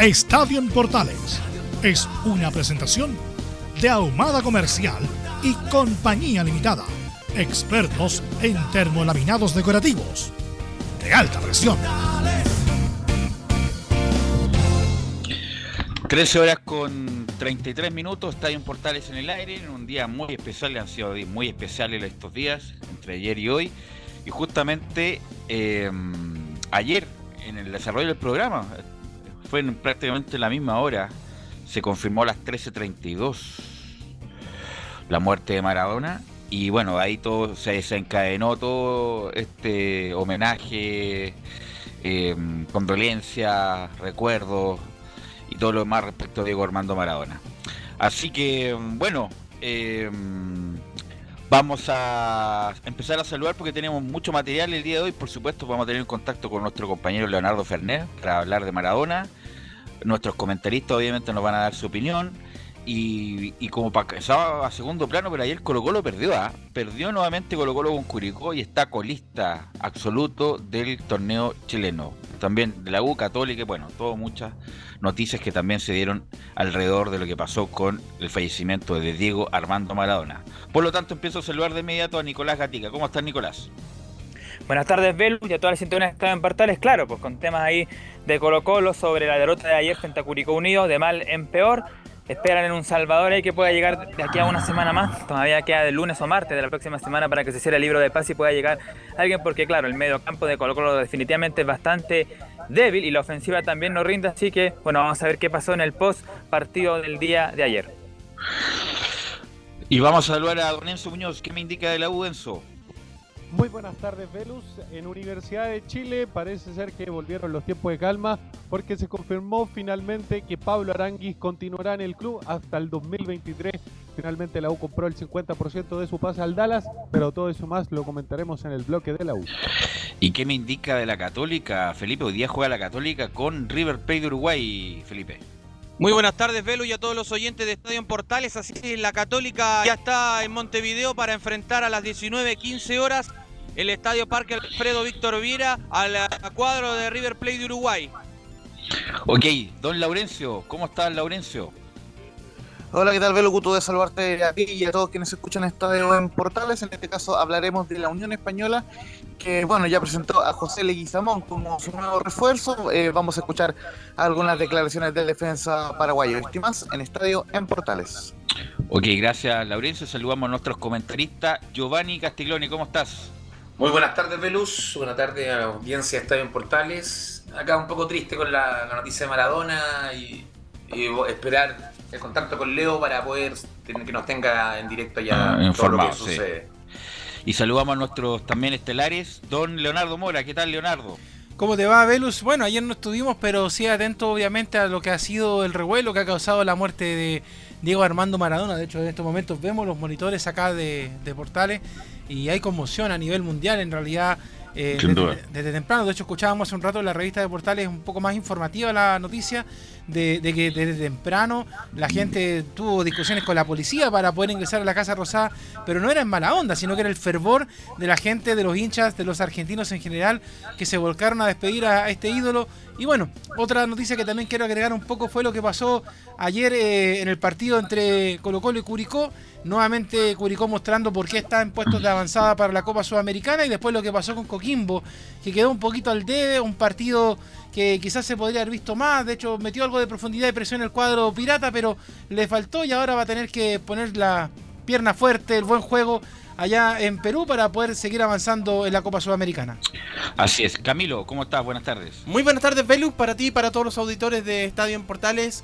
Estadio en Portales es una presentación de Ahumada Comercial y Compañía Limitada. Expertos en termolaminados decorativos de alta presión. 13 horas con 33 minutos, Estadio en Portales en el aire, en un día muy especial, han sido muy especiales estos días, entre ayer y hoy. Y justamente eh, ayer, en el desarrollo del programa, fue en prácticamente la misma hora, se confirmó a las 13.32 la muerte de Maradona. Y bueno, ahí todo se desencadenó todo este homenaje, eh, condolencia, recuerdos y todo lo demás respecto a Diego Armando Maradona. Así que, bueno, eh, vamos a empezar a saludar porque tenemos mucho material el día de hoy. Por supuesto, vamos a tener contacto con nuestro compañero Leonardo Fernet para hablar de Maradona. Nuestros comentaristas obviamente nos van a dar su opinión. Y, como estaba a segundo plano, pero ayer Colo Colo perdió, ¿ah? perdió nuevamente Colo Colo con Curicó y está colista absoluto del torneo chileno. También de la U Católica, bueno, todo muchas noticias que también se dieron alrededor de lo que pasó con el fallecimiento de Diego Armando Maradona. Por lo tanto, empiezo a saludar de inmediato a Nicolás Gatica. ¿Cómo estás, Nicolás? Buenas tardes, Belu, y a todas las sintonías que están en Portales, claro, pues con temas ahí de Colo Colo sobre la derrota de ayer frente a Curicó Unido, de mal en peor esperan en un Salvador ahí que pueda llegar de aquí a una semana más. Todavía queda de lunes o martes de la próxima semana para que se cierre el libro de paz y pueda llegar alguien, porque claro, el medio campo de Colo Colo definitivamente es bastante débil y la ofensiva también no rinde. Así que, bueno, vamos a ver qué pasó en el post partido del día de ayer. Y vamos a saludar a Don Enzo Muñoz. ¿Qué me indica de la? Muy buenas tardes, Velus. En Universidad de Chile parece ser que volvieron los tiempos de calma porque se confirmó finalmente que Pablo Aranguis continuará en el club hasta el 2023. Finalmente la U compró el 50% de su pase al Dallas, pero todo eso más lo comentaremos en el bloque de la U. ¿Y qué me indica de la Católica, Felipe? Hoy día juega la Católica con River Plate de Uruguay, Felipe. Muy buenas tardes, Velo, y a todos los oyentes de Estadio en Portales. Así que la Católica ya está en Montevideo para enfrentar a las 19.15 horas el Estadio Parque Alfredo Víctor Viera al cuadro de River Plate de Uruguay. Ok, don Laurencio, ¿cómo estás, Laurencio? Hola, ¿qué tal, Velo? Gusto de saludarte a ti y a todos quienes escuchan Estadio en Portales. En este caso hablaremos de la Unión Española, que bueno, ya presentó a José Leguizamón como su nuevo refuerzo. Eh, vamos a escuchar algunas declaraciones del defensa paraguayo. Y más en Estadio en Portales. Ok, gracias, Laurencio. Saludamos a nuestros comentaristas. Giovanni Castiglioni, ¿cómo estás? Muy buenas tardes, Velus. Buenas tardes a la audiencia de Estadio en Portales. Acá un poco triste con la, noticia de Maradona y, esperar el contacto con Leo para poder que nos tenga en directo ya ah, todo lo que sucede. Y saludamos a nuestros también estelares, don Leonardo Mora. ¿Qué tal, Leonardo? ¿Cómo te va, Velus? Bueno, ayer no estuvimos, pero sí atento obviamente a lo que ha sido el revuelo que ha causado la muerte de Diego Armando Maradona. De hecho, en estos momentos vemos los monitores acá de, de Portales y hay conmoción a nivel mundial en realidad. Eh, desde, temprano, de hecho escuchábamos hace un rato en la revista de Portales un poco más informativa la noticia de, que desde temprano la gente tuvo discusiones con la policía para poder ingresar a la Casa Rosada, pero no era en mala onda, sino que era el fervor de la gente, de los hinchas, de los argentinos en general, que se volcaron a despedir a, este ídolo. Y bueno, otra noticia que también quiero agregar un poco fue lo que pasó ayer eh, en el partido entre Colo Colo y Curicó Nuevamente Curicó mostrando por qué está en puestos de avanzada para la Copa Sudamericana y después lo que pasó con Coquimbo, que quedó un poquito al debe, un partido que quizás se podría haber visto más. De hecho, metió algo de profundidad y presión en el cuadro pirata, pero le faltó y ahora va a tener que poner la pierna fuerte, el buen juego allá en Perú para poder seguir avanzando en la Copa Sudamericana. Así es. Camilo, ¿cómo estás? Buenas tardes. Muy buenas tardes, Velus, para ti y para todos los auditores de Estadio en Portales.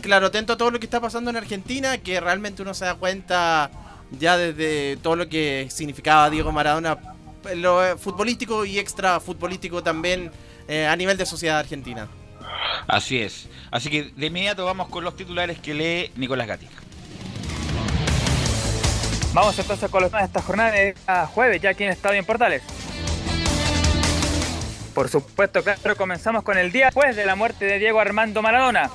Claro, atento a todo lo que está pasando en Argentina, que realmente uno se da cuenta ya desde todo lo que significaba Diego Maradona, lo eh, futbolístico y extra futbolístico también eh, a nivel de sociedad argentina. Así es. Así que de inmediato vamos con los titulares que lee Nicolás Gatica. Vamos entonces con los de esta jornada de jueves, ya aquí en Estadio en Portales. Por supuesto, claro, comenzamos con el día después de la muerte de Diego Armando Maradona.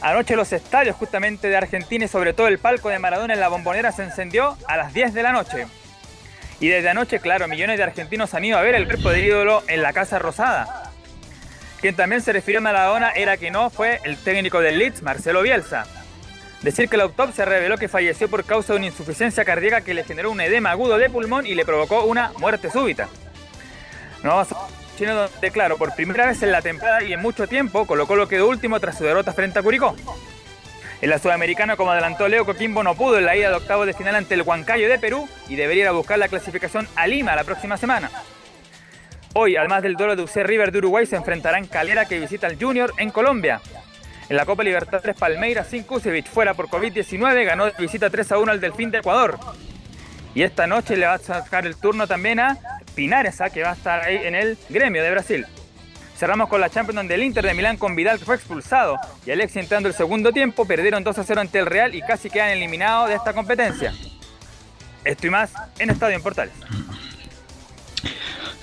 Anoche los estadios justamente de Argentina y sobre todo el palco de Maradona en la bombonera se encendió a las 10 de la noche. Y desde anoche, claro, millones de argentinos han ido a ver el cuerpo del ídolo en la Casa Rosada. Quien también se refirió a Maradona era que no fue el técnico del Leeds, Marcelo Bielsa. Decir que la autopsia reveló que falleció por causa de una insuficiencia cardíaca que le generó un edema agudo de pulmón y le provocó una muerte súbita. No chino donde, claro, por primera vez en la temporada y en mucho tiempo colocó lo quedó último tras su derrota frente a Curicó. En la Sudamericana, como adelantó Leo Coquimbo, no pudo en la ida de octavos de final ante el Huancayo de Perú y debería ir a buscar la clasificación a Lima la próxima semana. Hoy, además del duelo de UC River de Uruguay, se enfrentarán Calera que visita al Junior en Colombia. En la Copa Libertadores Palmeiras sin Kusevich fuera por COVID-19 ganó visita 3 a 1 al Delfín de Ecuador. Y esta noche le va a sacar el turno también a Pinares, que va a estar ahí en el gremio de Brasil. Cerramos con la Champions del Inter de Milán con Vidal fue expulsado y Alexis entrando el segundo tiempo perdieron 2 a 0 ante el Real y casi quedan eliminados de esta competencia. Esto y más en Estadio en Portales.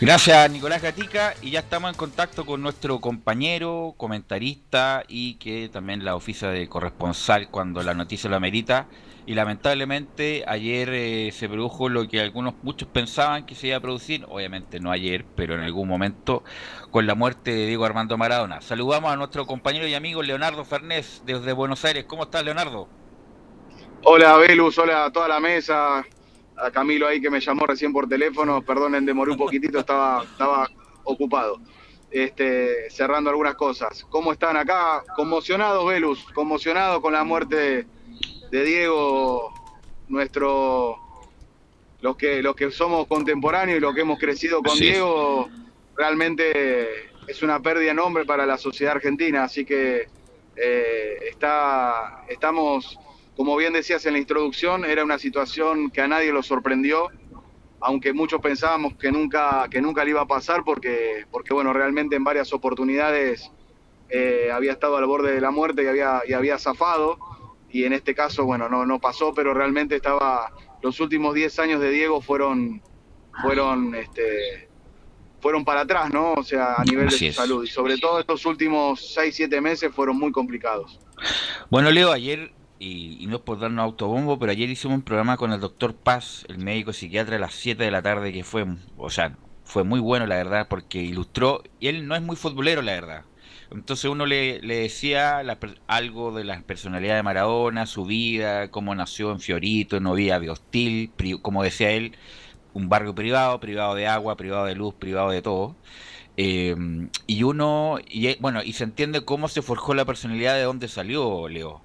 Gracias Nicolás Gatica y ya estamos en contacto con nuestro compañero, comentarista y que también la oficia de corresponsal cuando la noticia lo amerita. Y lamentablemente ayer eh, se produjo lo que algunos muchos pensaban que se iba a producir, obviamente no ayer, pero en algún momento, con la muerte de Diego Armando Maradona. Saludamos a nuestro compañero y amigo Leonardo Fernés desde Buenos Aires. ¿Cómo estás Leonardo? Hola Velus, hola a toda la mesa, a Camilo ahí que me llamó recién por teléfono, perdonen, demoré un poquitito, estaba, estaba ocupado. Este, cerrando algunas cosas. ¿Cómo están acá? Conmocionados, Velus, conmocionados con la muerte de, Diego, nuestro, los que, los que somos contemporáneos y los que hemos crecido con Diego, realmente es una pérdida enorme para la sociedad argentina, así que eh, está, estamos como bien decías en la introducción, era una situación que a nadie lo sorprendió, aunque muchos pensábamos que nunca, que nunca le iba a pasar porque, porque bueno, realmente en varias oportunidades eh, había estado al borde de la muerte y había, y había zafado, y en este caso, bueno, no, no pasó, pero realmente estaba, los últimos 10 años de Diego fueron, fueron, este, fueron para atrás, ¿no? O sea, a nivel de su salud, y sobre todo estos últimos 6, 7 meses fueron muy complicados. Bueno, Leo, ayer y, no es por darnos autobombo, pero ayer hicimos un programa con el doctor Paz, el médico psiquiatra, a las 7 de la tarde, que fue, o sea, fue muy bueno, la verdad, porque ilustró, y él no es muy futbolero, la verdad. Entonces uno le, le decía algo de la personalidad de Maradona, su vida, cómo nació en Fiorito, había de hostil, como decía él, un barrio privado, privado de agua, privado de luz, privado de todo. Eh, y uno, y bueno, y se entiende cómo se forjó la personalidad de dónde salió Leo.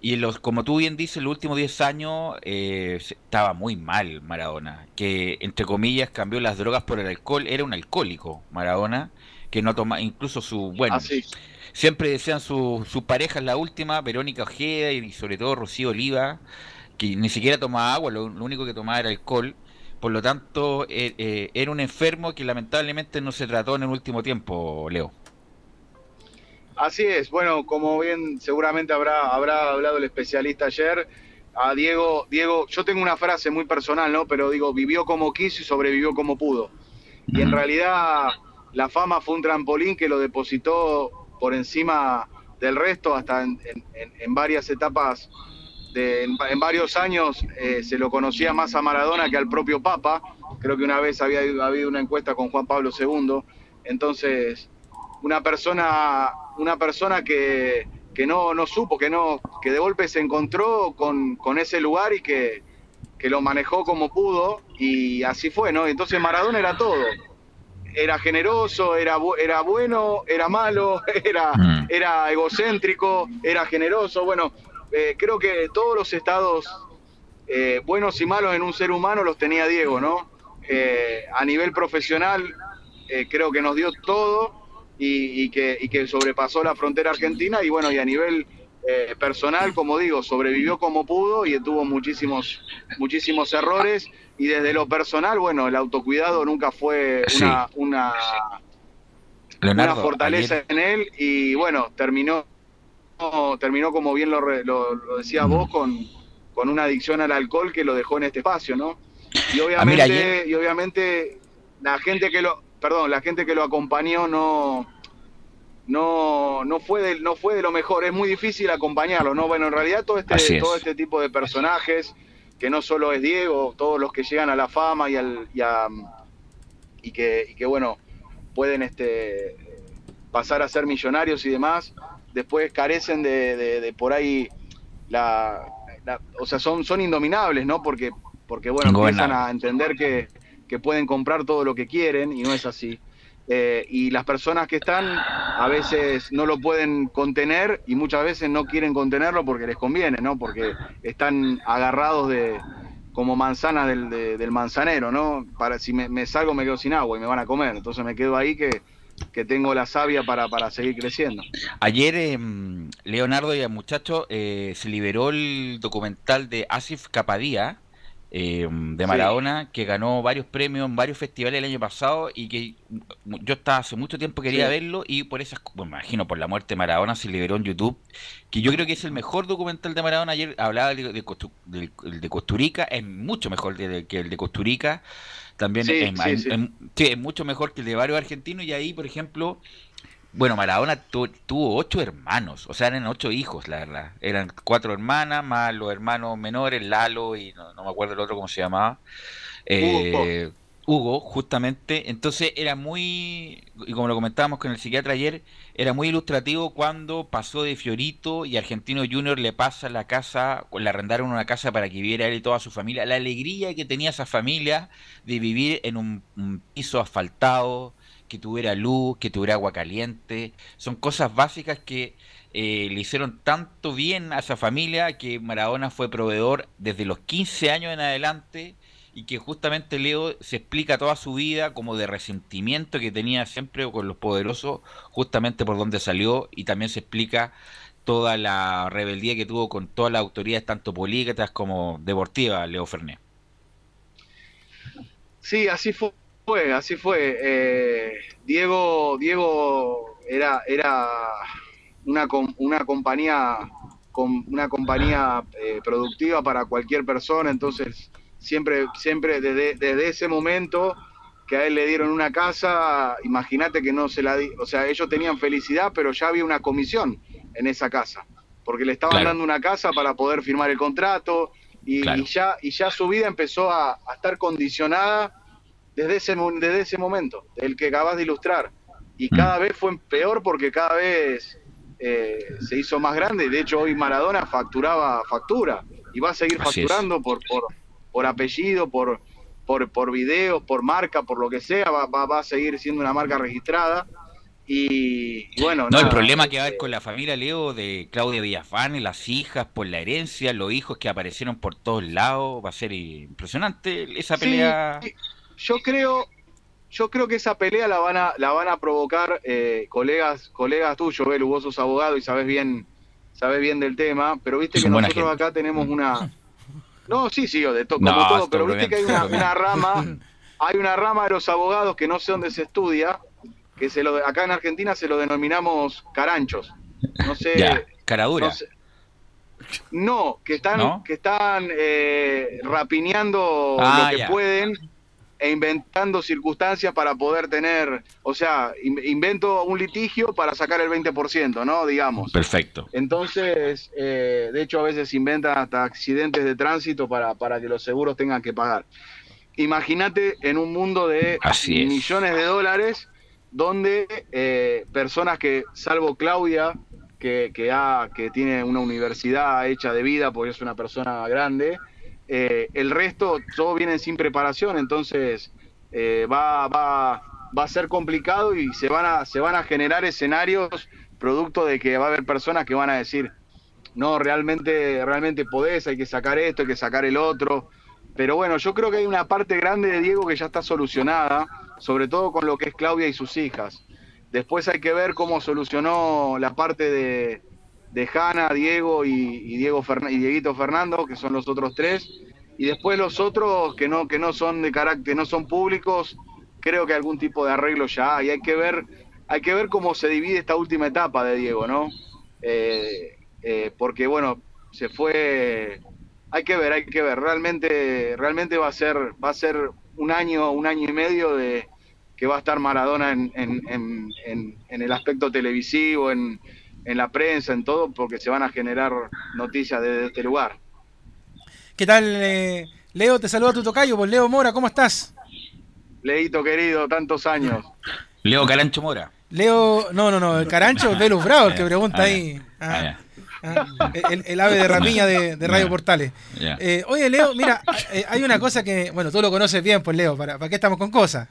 Y los, como tú bien dices, los últimos 10 años eh, estaba muy mal Maradona, que entre comillas cambió las drogas por el alcohol, era un alcohólico Maradona, que no toma, incluso su, bueno, ah, siempre decían su, su pareja la última, Verónica Ojeda y sobre todo Rocío Oliva, que ni siquiera tomaba agua, lo, único que tomaba era alcohol, por lo tanto eh, eh, era un enfermo que lamentablemente no se trató en el último tiempo, Leo. Así es, bueno, como bien seguramente habrá, habrá hablado el especialista ayer, a Diego, Diego, yo tengo una frase muy personal, ¿no? Pero digo, vivió como quiso y sobrevivió como pudo. Y en realidad la fama fue un trampolín que lo depositó por encima del resto hasta en, varias etapas, de, en, varios años eh, se lo conocía más a Maradona que al propio Papa. Creo que una vez había habido una encuesta con Juan Pablo II. Entonces, una persona, una persona que, no, supo, que no, que de golpe se encontró con, ese lugar y que, lo manejó como pudo, y así fue, ¿no? Entonces Maradona era todo. Era generoso, era, era bueno, era malo, era, mm. era egocéntrico, era generoso. Bueno, eh, creo que todos los estados eh, buenos y malos en un ser humano los tenía Diego, ¿no? Eh, a nivel profesional creo que nos dio todo y, que, y, que, sobrepasó la frontera argentina y bueno, y a nivel personal, como digo, sobrevivió como pudo y tuvo muchísimos, muchísimos errores. Y desde lo personal, bueno, el autocuidado nunca fue una, una, una fortaleza en él. Y bueno, terminó terminó como bien lo, lo, decía vos con, con una adicción al alcohol que lo dejó en este espacio, ¿no? Y ah, obviamente, y obviamente la gente que lo, perdón, la gente que lo acompañó no no no fue de, no fue de lo mejor, es muy difícil acompañarlo, ¿no? Bueno, en realidad todo este todo este tipo de personajes que no solo es Diego, todos los que llegan a la fama y al y, y que y que bueno, pueden este pasar a ser millonarios y demás, después carecen de, por ahí la, o sea son son indominables no porque porque bueno empiezan a entender que, que, pueden comprar todo lo que quieren y no es así eh, y las personas que están a veces no lo pueden contener y muchas veces no quieren contenerlo porque les conviene no porque están agarrados de como manzana del, del manzanero no para si me, salgo me quedo sin agua y me van a comer. Entonces me quedo ahí que que tengo la savia para, para seguir creciendo. Ayer, em, Leonardo y el muchacho, eh, se liberó el documental de Asif Capadía, em, de Maradona, que ganó varios premios en varios festivales el año pasado y que yo estaba hace mucho tiempo quería verlo y por esas, bueno, me imagino por la muerte de Maradona se liberó en YouTube, que yo creo que es el mejor documental de Maradona. Ayer hablaba de, de, de, Costurica, es mucho mejor que el de Costurica. También es, mucho mejor que el de varios argentinos y ahí, por ejemplo, bueno, Maradona tuvo ocho hermanos, o sea, eran ocho hijos, la verdad. Eran cuatro hermanas, más los hermanos menores, Lalo y no, me acuerdo el otro cómo se llamaba. Eh, Hugo, justamente. Entonces era muy, y como lo comentábamos con el psiquiatra ayer, era muy ilustrativo cuando pasó de Fiorito y Argentino Junior le pasa la casa, le arrendaron una casa para que viviera él y toda su familia. La alegría que tenía esa familia de vivir en un, piso asfaltado, que tuviera luz, que tuviera agua caliente. Son cosas básicas que eh, le hicieron tanto bien a esa familia que Maradona fue proveedor desde los 15 años en adelante y que justamente Leo se explica toda su vida como de resentimiento que tenía siempre con los poderosos, justamente por donde salió, y también se explica toda la rebeldía que tuvo con todas las autoridades, tanto políticas como deportivas, Leo Fernet. Sí, así fue, así fue. Eh, Diego, Diego era, era una, una compañía una compañía eh, productiva para cualquier persona, entonces siempre, siempre desde, desde ese momento que a él le dieron una casa, imagínate que no se la di, o sea, ellos tenían felicidad, pero ya había una comisión en esa casa, porque le estaban dando una casa para poder firmar el contrato y, ya, y ya su vida empezó a, estar condicionada desde ese, desde ese momento, el que acabas de ilustrar. Y mm. cada vez fue peor porque cada vez eh, se hizo más grande. De hecho, hoy Maradona facturaba factura y va a seguir facturando por, por, por apellido, por, por, por videos, por marca, por lo que sea, va, va, a seguir siendo una marca registrada. Y, bueno. No, el problema que va a haber con la familia Leo de Claudia Villafán, las hijas por la herencia, los hijos que aparecieron por todos lados, va a ser impresionante esa pelea. Yo creo, yo creo que esa pelea la van a, la van a provocar eh, colegas, colegas tuyos, Belu, vos sos abogado y sabes bien, sabes bien del tema, pero viste que nosotros acá tenemos una, No, sí, sí, de todo, como todo, pero viste que hay una, rama, hay una rama de los abogados que no sé dónde se estudia, que se lo acá en Argentina se lo denominamos caranchos. No sé. caradura. No, que están, que están eh, rapineando ah, lo que pueden e inventando circunstancias para poder tener, o sea, invento un litigio para sacar el 20%, ¿no? Digamos. Perfecto. Entonces, eh, de hecho, a veces inventan hasta accidentes de tránsito para, para que los seguros tengan que pagar. Imagínate en un mundo de millones de dólares donde eh, personas que, salvo Claudia, que, que, ha, que tiene una universidad hecha de vida porque es una persona grande, eh, el resto, todos vienen sin preparación, entonces eh, va, va, va a ser complicado y se van a, se van a generar escenarios producto de que va a haber personas que van a decir, no, realmente, realmente podés, hay que sacar esto, hay que sacar el otro. Pero bueno, yo creo que hay una parte grande de Diego que ya está solucionada, sobre todo con lo que es Claudia y sus hijas. Después hay que ver cómo solucionó la parte de, de Hanna, Diego y, Diego Fernan- y Dieguito Fernando, que son los otros tres. Y después los otros que no, que no son de carácter, no son públicos, creo que algún tipo de arreglo ya hay. Hay que ver, hay que ver cómo se divide esta última etapa de Diego, ¿no? Eh, eh, porque bueno, se fue. Hay que ver, hay que ver. Realmente, realmente va a ser, va a ser un año, un año y medio de que va a estar Maradona en, en, en- en el aspecto televisivo, en, en la prensa, en todo, porque se van a generar noticias desde este lugar. ¿Qué tal, eh, Leo? Te saluda tu tocayo, pues Leo Mora, ¿cómo estás? Leito querido, tantos años. Leo Carancho Mora. Leo, no, no, no, el Carancho, Velus Bravo, el que Ah, pregunta ah, ahí. Ah, el, el ave de rapiña de, de Radio. Portales. Eh, oye, Leo, mira, eh, hay una cosa que, bueno, tú lo conoces bien, pues Leo, ¿para, para qué estamos con cosas?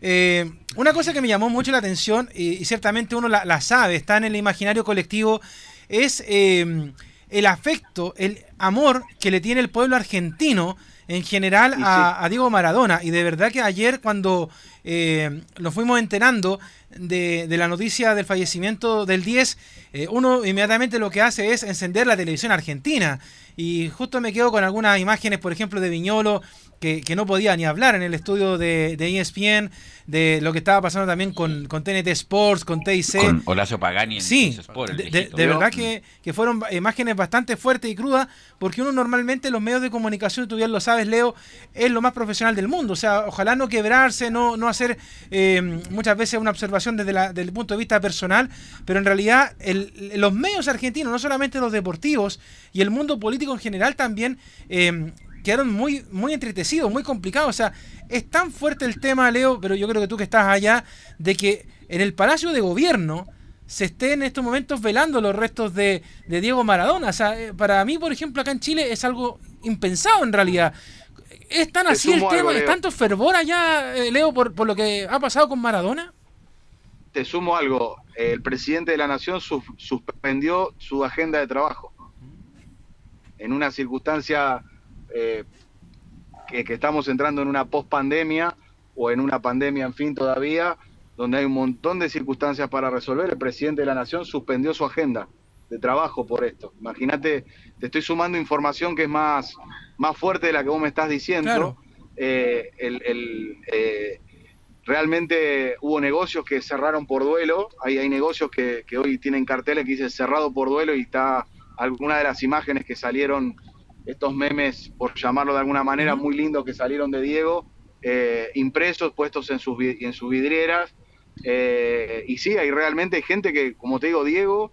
Eh, una cosa que me llamó mucho la atención, y, y ciertamente uno la, la sabe, está en el imaginario colectivo, es eh, el afecto, el amor que le tiene el pueblo argentino en general sí. a Diego Maradona. Y de verdad que ayer cuando eh, nos fuimos enterando de, de la noticia del fallecimiento del 10, eh, uno inmediatamente lo que hace es encender la televisión argentina. Y justo me quedo con algunas imágenes, por ejemplo, de Viñolo, que, que no podía ni hablar en el estudio de, de E ESPN, de lo que estaba pasando también con, con TNT Sports, con TIC. Con Horacio Pagani en Sí, Fox Sport, el de, de- verdad que, que fueron imágenes bastante fuertes y crudas, porque uno normalmente en los medios de comunicación, tú bien lo sabes, Leo, es lo más profesional del mundo. O sea, ojalá no quebrarse, no, no hacer eh, muchas veces una observación desde, la- desde el punto de vista personal, pero en realidad el- los medios argentinos, no solamente los deportivos, y el mundo político en general también... eh, quedaron muy, muy entristecidos, muy complicados. O sea, es tan fuerte el tema, Leo, pero yo creo que tú que estás allá, de que en el Palacio de Gobierno se esté en estos momentos velando los restos de, de Diego Maradona. O sea, eh, para mí, por ejemplo, acá en Chile es algo impensado en realidad. ¿Es tan así el tema? algo, ¿Es tanto fervor allá, eh, Leo, por, por lo que ha pasado con Maradona? Te sumo algo, el presidente de la Nación sus- suspendió su agenda de trabajo en una circunstancia eh, que, que estamos entrando en una post-pandemia o en una pandemia, en fin, todavía, donde hay un montón de circunstancias para resolver. El presidente de la Nación suspendió su agenda de trabajo por esto. Imagínate, te estoy sumando información que es más, más fuerte de la que vos me estás diciendo. Claro. Eh, el, el, eh, realmente hubo negocios que cerraron por duelo. Hay, hay negocios que, que hoy tienen carteles que dicen cerrado por duelo y está alguna de las imágenes que salieron, estos memes, por llamarlo de alguna manera, muy lindos que salieron de Diego, eh, impresos, puestos en sus, en sus vidrieras. Eh, y sí, hay realmente gente que, como te digo, Diego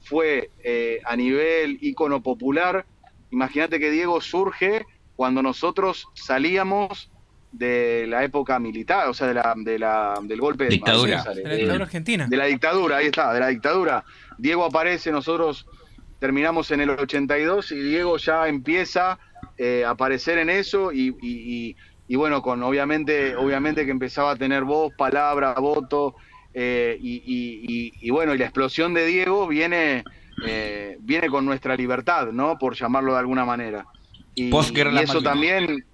fue eh, a nivel ícono popular. Imagínate que Diego surge cuando nosotros salíamos de la época militar, o sea, de la, de la, del golpe de Dictadura. De la eh, dictadura argentina. de la dictadura, ahí está, de la dictadura. Diego aparece, nosotros terminamos en el 82 y Diego ya empieza eh, a aparecer en eso y, y- y- y bueno, con obviamente, obviamente que empezaba a tener voz, palabra, voto eh, y, y- y- y bueno, y la explosión de Diego viene, eh, viene con nuestra libertad, ¿no? Por llamarlo de alguna manera. Y, eso también,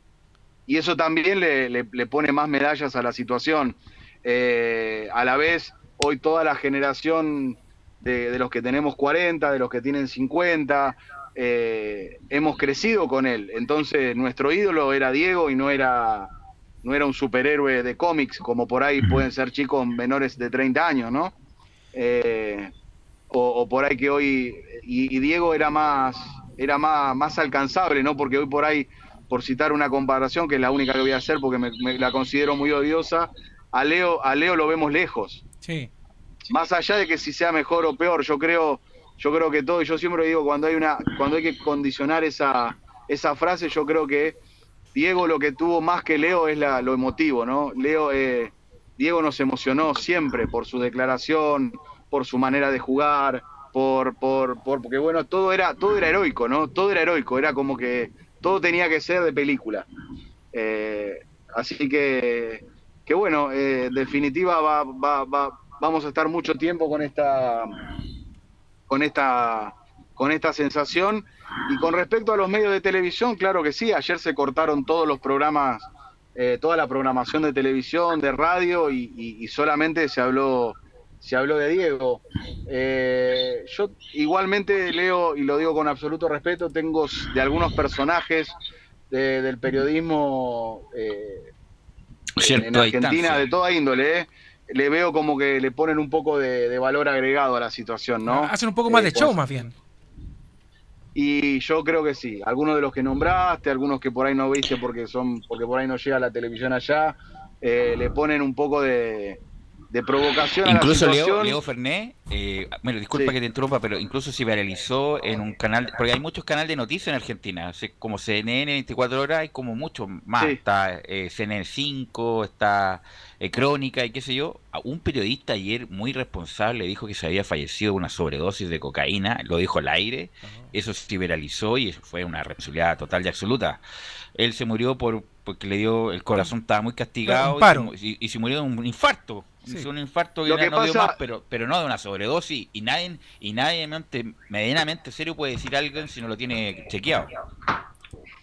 y eso también le, le- le pone más medallas a la situación. Eh, a la vez, hoy toda la generación de, de los que tenemos 40, de los que tienen 50, eh, hemos crecido con él. Entonces, nuestro ídolo era Diego y no era, no era un superhéroe de cómics, como por ahí pueden ser chicos menores de 30 años, ¿no? Eh, o, o por ahí que hoy y, y Diego era más era más, más alcanzable, ¿no? Porque hoy por ahí, por citar una comparación, que es la única que voy a hacer porque me, me la considero muy odiosa, a Leo, a Leo lo vemos lejos. Sí. Más allá de que si sea mejor o peor, yo creo, yo creo que todo, y yo siempre digo, cuando hay una, cuando hay que condicionar esa, esa frase, yo creo que Diego lo que tuvo más que Leo es la, lo emotivo, ¿no? Leo, eh, Diego nos emocionó siempre por su declaración, por su manera de jugar, por, por, por, porque bueno, todo era, todo era heroico, ¿no? Todo era heroico, era como que todo tenía que ser de película. Eh, así que que bueno, eh, en definitiva va, va, va, vamos a estar mucho tiempo con esta, con esta, con esta sensación. Y con respecto a los medios de televisión, claro que sí, ayer se cortaron todos los programas, eh, toda la programación de televisión, de radio y, y- y solamente se habló, se habló de Diego. Eh, yo igualmente leo, y lo digo con absoluto respeto, tengo de algunos personajes de- del periodismo eh, en, Cierto, en a Argentina, distancia. de toda índole, ¿eh? Le veo como que le ponen un poco de, de valor agregado a la situación, ¿no? Hacen un poco más Eh, de show, pues, más bien. Y yo creo que sí. Algunos de los que nombraste, algunos que por ahí no viste porque son, porque por ahí no llega la televisión allá, eh, le ponen un poco de, de provocación Incluso a la Leo. Leo Fernet, eh, bueno, disculpa Sí. que te interrumpa, pero incluso se viralizó en un canal, porque hay muchos canales de noticias en Argentina, como CNN 24 horas, hay como muchos más. Sí. Está eh, CNN 5, está eh, Crónica y qué sé yo. A Un periodista ayer muy responsable dijo que se había fallecido de una sobredosis de cocaína, lo dijo al aire, eso se viralizó y fue una responsabilidad total y absoluta. Él se murió por porque le dio, el corazón estaba muy castigado Un paro. y, se, mu- y- y se murió de un infarto. Sí. Un infarto y Lo no que no dio más, pero, pero no de una sobredosis. Y nadie, y nadie mente- medianamente serio puede decir algo si no lo tiene chequeado.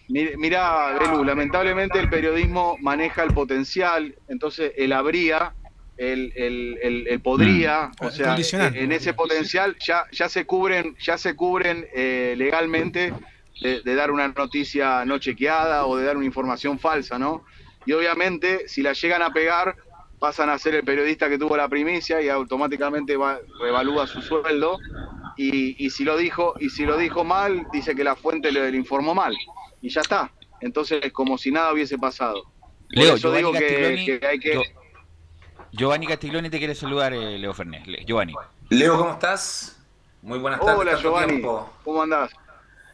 Mi- Mirá, Belu, lamentablemente el periodismo maneja el potencial, entonces el habría, el, el, el- el podría, Mm. o sea, en ese potencial ya, ya se cubren, ya se cubren eh, legalmente de, de dar una noticia no chequeada o de dar una información falsa, ¿no? Y obviamente, si la llegan a pegar, pasan a ser el periodista que tuvo la primicia y automáticamente va, revalúa su sueldo. Y, y si lo dijo, y si lo dijo mal, dice que la fuente le, le informó mal. Y ya está. Entonces es como si nada hubiese pasado. Por Leo, eso Giovanni digo que, que hay que. Gio- Giovanni Castiglioni te quiere saludar, eh, Leo Fernández. Le- Giovanni. Leo, ¿cómo estás? Muy buenas tardes. Hola Giovanni, tiempo. ¿cómo andás?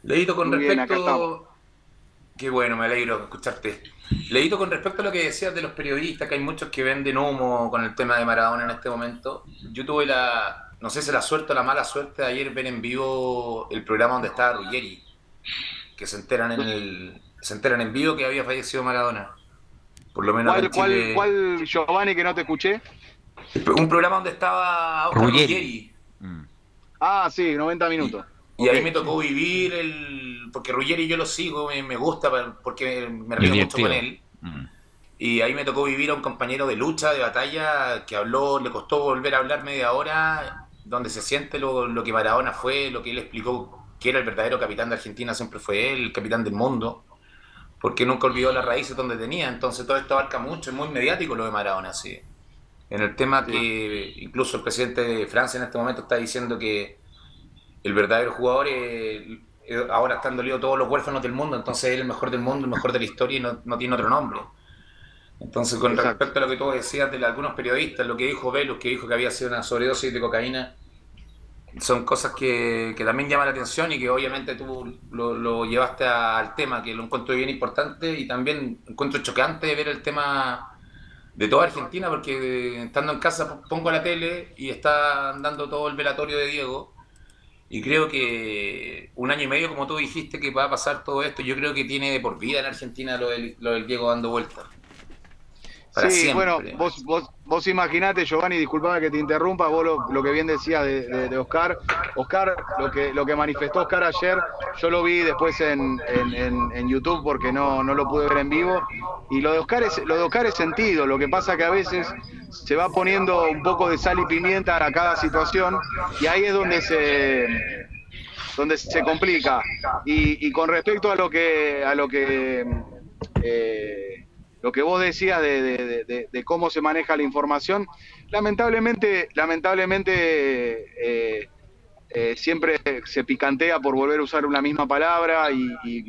Leíto con Muy bien, acá respecto. Qué bueno, me alegro de escucharte. Leíto con respecto a lo que decías de los periodistas, que hay muchos que venden humo con el tema de Maradona en este momento. Yo tuve la, no sé si la suerte o la mala suerte de ayer ver en vivo el programa donde estaba Ruggeri, que se enteran en el, se enteran en vivo que había fallecido Maradona. Por lo menos ¿Cuál, Chile. cuál, cuál, Giovanni, que no te escuché? Un programa donde estaba Ruggeri. Ruggeri. Mm. Ah, sí, 90 minutos. Y ahí Ok. me tocó vivir el. Porque Ruggeri yo lo sigo, me, me gusta porque me río mucho con él. Mm. Y ahí me tocó vivir a un compañero de lucha, de batalla, que habló, le costó volver a hablar media hora, donde se siente lo, lo que Maradona fue, lo que él explicó que era el verdadero capitán de Argentina, siempre fue él, el capitán del mundo, porque nunca olvidó las raíces donde tenía. Entonces todo esto abarca mucho, es muy mediático lo de Maradona, sí. En el tema que incluso el presidente de Francia en este momento está diciendo que el verdadero jugador es, ahora están dolidos todos los huérfanos del mundo, entonces él es el mejor del mundo, el mejor de la historia y no, no tiene otro nombre. Entonces, con Exacto. respecto a lo que tú decías de algunos periodistas, lo que dijo Velus, que dijo que había sido una sobredosis de cocaína, son cosas que, que también llaman la atención y que obviamente tú lo, lo llevaste al tema, que lo encuentro bien importante y también encuentro chocante ver el tema de toda Argentina, porque eh, estando en casa pongo la tele y está dando todo el velatorio de Diego. Y creo que un año y medio, como tú dijiste, que va a pasar todo esto, yo creo que tiene de por vida en Argentina lo del, lo del Diego dando vueltas. Para sí, siempre. bueno, vos, vos, vos imaginate, Giovanni, disculpame que te interrumpa, vos lo, lo que bien decías de, de- de Oscar. Oscar, lo que, lo que manifestó Oscar ayer, yo lo vi después en, en- en- en YouTube porque no, no lo pude ver en vivo. Y lo de Oscar es, lo de Oscar es sentido, lo que pasa que a veces se va poniendo un poco de sal y pimienta a cada situación, y ahí es donde se donde se complica. Y, y con respecto a lo que a lo que eh, lo que vos decías de, de- de- de- de cómo se maneja la información, lamentablemente, lamentablemente eh, eh, siempre se picantea por volver a usar una misma palabra y, y-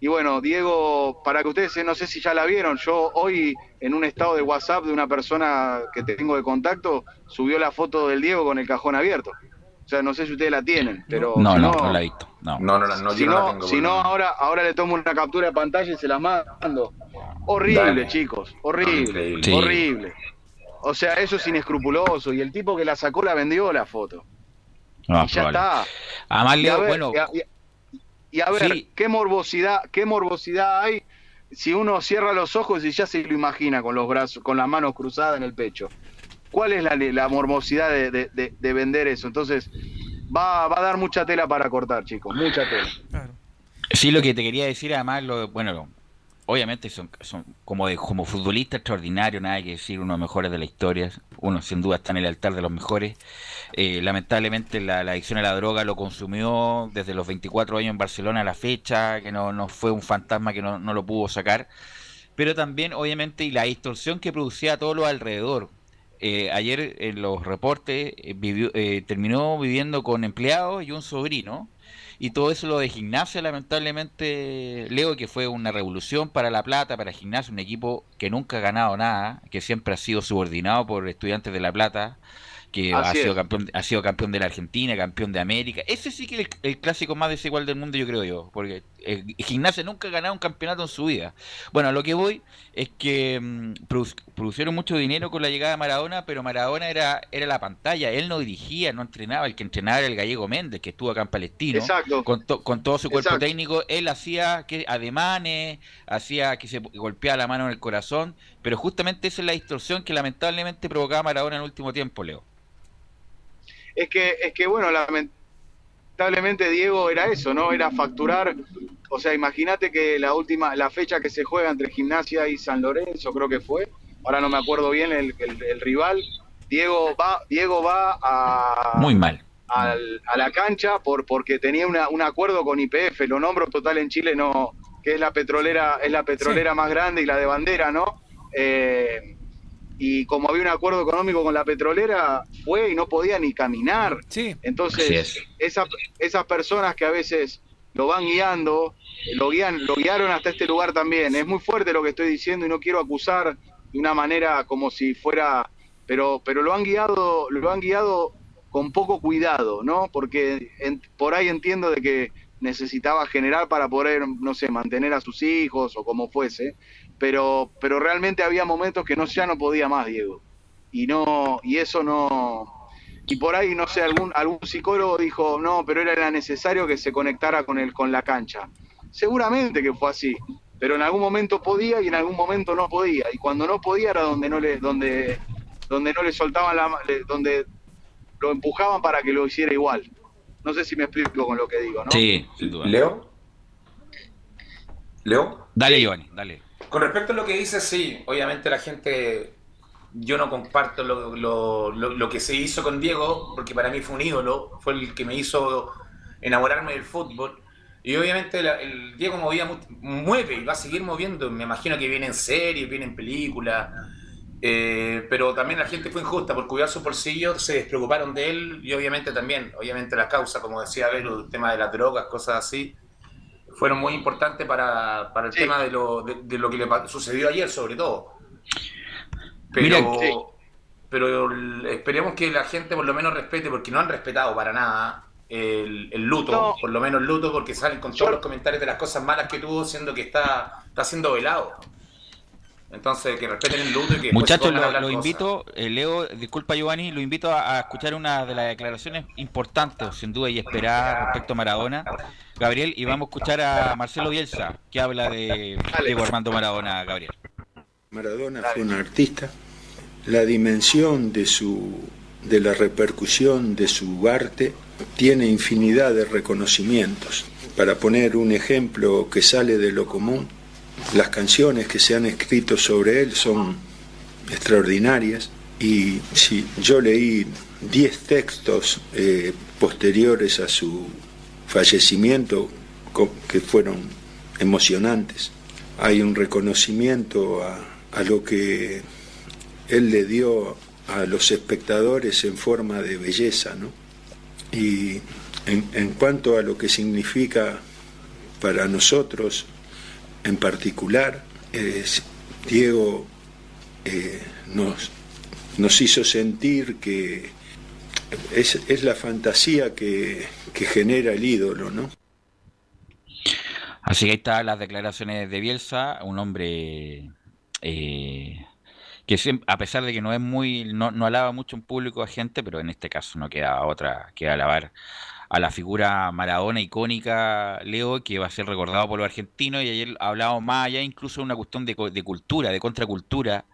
y bueno, Diego, para que ustedes, no sé si ya la vieron, yo hoy en un estado de WhatsApp de una persona que tengo de contacto, subió la foto del Diego con el cajón abierto. O sea, no sé si ustedes la tienen, pero No, si no, no la he visto. No. No, no, no, no, si no la tengo. si no ahora, ahora le tomo una captura de pantalla y se las mando. Horrible, Dale. chicos, horrible, Increíble. Sí. horrible. O sea, eso es inescrupuloso. Y el tipo que la sacó la vendió la foto. No, y ya probable. está. Además, Y a ver, bueno, y a- y- y a ver, Sí. qué morbosidad, qué morbosidad hay si uno cierra los ojos y ya se lo imagina con los brazos, con las manos cruzadas en el pecho. ¿Cuál es la, la morbosidad de, de- de- de vender eso? Entonces, va, va a dar mucha tela para cortar, chicos, mucha tela. Sí, lo que te quería decir, además, lo, bueno, lo- obviamente son, como de, como futbolista extraordinario, nada que decir, uno de los mejores de la historia, uno sin duda está en el altar de los mejores. Eh, lamentablemente la, adicción a la droga lo consumió desde los 24 años en Barcelona a la fecha, que no, no fue un fantasma que no, no lo pudo sacar. Pero también, obviamente, y la distorsión que producía todo lo alrededor. Eh, ayer en los reportes eh, eh, terminó viviendo con empleados y un sobrino. Y todo eso lo de gimnasia, lamentablemente, Leo, que fue una revolución para La Plata, para gimnasia, un equipo que nunca ha ganado nada, que siempre ha sido subordinado por estudiantes de La Plata, que ha sido, es. campeón, ha sido campeón de la Argentina, campeón de América. Ese sí que es el, el clásico más desigual del mundo, yo creo yo, porque el gimnasia nunca ha ganado un campeonato en su vida. Bueno, a lo que voy es que mm, produ- produjeron mucho dinero con la llegada de Maradona, pero Maradona era, era la pantalla, él no dirigía, no entrenaba, el que entrenaba era el gallego Méndez, que estuvo acá en Palestino. Exacto. Con, to- con todo su cuerpo Exacto. técnico, él hacía que ademanes, hacía que se golpeaba la mano en el corazón, pero justamente esa es la distorsión que lamentablemente provocaba Maradona en el último tiempo, Leo. Es que, es que bueno, lamentablemente Diego era eso, ¿no? Era facturar. O sea, imagínate que la última, la fecha que se juega entre Gimnasia y San Lorenzo, creo que fue, ahora no me acuerdo bien el, el- el rival, Diego va, Diego va a, Muy mal. al- a la cancha por porque tenía una- un acuerdo con IPF, lo nombro total en Chile no, que es la petrolera, es la petrolera más grande y la de bandera, ¿no? Eh, y como había un acuerdo económico con la petrolera, fue y no podía ni caminar. Sí. Entonces, es. esa- esas personas que a veces lo van guiando, lo guían, lo guiaron hasta este lugar también. Es muy fuerte lo que estoy diciendo y no quiero acusar de una manera como si fuera, pero, pero lo han guiado, lo han guiado con poco cuidado, ¿no? Porque en- por ahí entiendo de que necesitaba generar para poder, no sé, mantener a sus hijos o como fuese, pero, pero realmente había momentos que no ya no podía más, Diego. Y no, y eso no, y por ahí, no sé, algún, algún psicólogo dijo, no, pero era necesario que se conectara con el, con la cancha. Seguramente que fue así, pero en algún momento podía y en algún momento no podía. Y cuando no podía era donde no le, donde, donde no le soltaban la donde lo empujaban para que lo hiciera igual. No sé si me explico con lo que digo, ¿no? Sí, sin duda. ¿Leo? ¿Leo? Dale, Giovanni, dale. Con respecto a lo que dices, sí, obviamente la gente, yo no comparto lo, lo- lo- lo que se hizo con Diego, porque para mí fue un ídolo, fue el que me hizo enamorarme del fútbol. Y obviamente la- el Diego movía, mu- mueve y va a seguir moviendo, me imagino que viene en series, viene en películas, eh, pero también la gente fue injusta por cuidar su bolsillo, se despreocuparon de él y obviamente también, obviamente la causa, como decía Velo, el tema de las drogas, cosas así, fueron muy importantes para, para el Sí. tema de lo, de, de lo que le sucedió ayer, sobre todo. Pero, Mira, sí. pero esperemos que la gente por lo menos respete, porque no han respetado para nada el, el luto, No. por lo menos el luto, porque salen con todos los comentarios de las cosas malas que tuvo, siendo que está, está siendo velado. Entonces, que respeten el luto y que Muchachos, lo, lo invito, eh, Leo, disculpa Giovanni, lo invito a, a escuchar una de las declaraciones importantes, sin duda, y esperar respecto a Maradona. Gabriel, y vamos a escuchar a Marcelo Bielsa, que habla de. Diego Armando Maradona, Gabriel. Maradona fue un artista. La dimensión de su de la repercusión de su arte tiene infinidad de reconocimientos. Para poner un ejemplo que sale de lo común, las canciones que se han escrito sobre él son extraordinarias y si yo leí 10 textos eh, posteriores a su fallecimiento que fueron emocionantes. Hay un reconocimiento a, lo que él le dio a los espectadores en forma de belleza, ¿no? Y en cuanto a lo que significa para nosotros en particular, es- Diego eh, nos, nos hizo sentir que es, la fantasía que, genera el ídolo, ¿no? Así que ahí están las declaraciones de Bielsa, un hombre eh, que a pesar de que no es muy, no, no alaba mucho un público a gente, pero en este caso no queda otra que alabar a la figura Maradona icónica, Leo, que va a ser recordado por los argentinos, y ayer hablábamos más allá incluso de una cuestión de, de cultura, de contracultura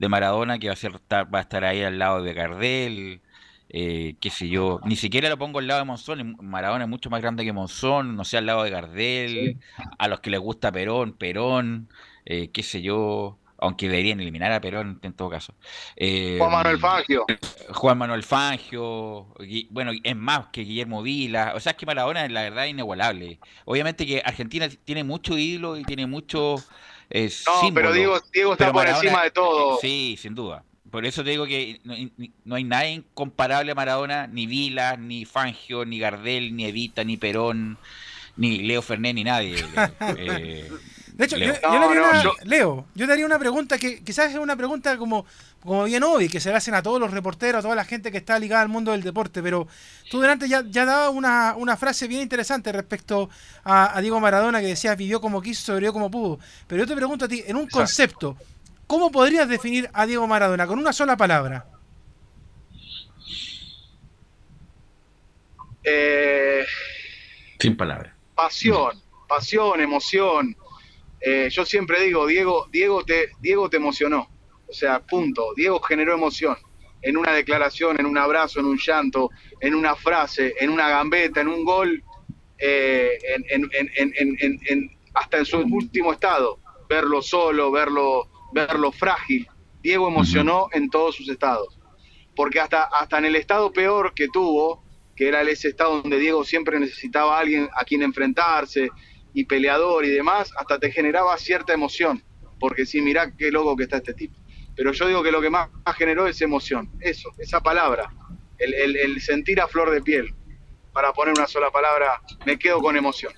de Maradona, que va a, ser, va a estar ahí al lado de Gardel, eh, qué sé yo, ni siquiera lo pongo al lado de Monzón, Maradona es mucho más grande que Monzón, no sé, al lado de Gardel, a los que les gusta Perón, Perón, eh, qué sé yo, aunque deberían eliminar a Perón en todo caso. Eh, Juan Manuel Fangio. Juan Manuel Fangio, bueno, es más que Guillermo Vila, o sea, es que Maradona la verdad es inigualable. Obviamente que Argentina tiene mucho ídolo y tiene mucho... Eh, no, pero Diego, Diego está por encima de todo. Sí, sin duda. Por eso te digo que no, hay nadie incomparable a Maradona, ni Vila, ni Fangio, ni Gardel, ni Evita, ni Perón, ni Leo Fernández, ni nadie. Eh, de hecho, Leo. Yo, le haría una, Leo, yo te haría una pregunta que quizás es una pregunta como, como bien obvia, que se le hacen a todos los reporteros, a toda la gente que está ligada al mundo del deporte, pero tú delante ya, ya dabas una, una, frase bien interesante respecto a, Diego Maradona que decía vivió como quiso, sobrevivió como pudo. Pero yo te pregunto a ti, en un concepto, ¿Cómo podrías definir a Diego Maradona con una sola palabra? Eh, Sin palabras. Pasión, pasión, emoción. Eh, yo siempre digo, Diego, Diego te, Diego te emocionó. O sea, punto. Diego generó emoción. En una declaración, en un abrazo, en un llanto, en una frase, en una gambeta, en un gol, eh, hasta en su último estado. Verlo solo, verlo verlo frágil. Diego emocionó en todos sus estados. Porque hasta, hasta en el estado peor que tuvo, que era ese estado donde Diego siempre necesitaba a alguien a quien enfrentarse y peleador y demás, hasta te generaba cierta emoción. Porque si mirá qué loco que está este tipo. Pero yo digo que lo que más, generó es emoción. Eso, esa palabra. El, el sentir a flor de piel. Para poner una sola palabra, me quedo con emoción.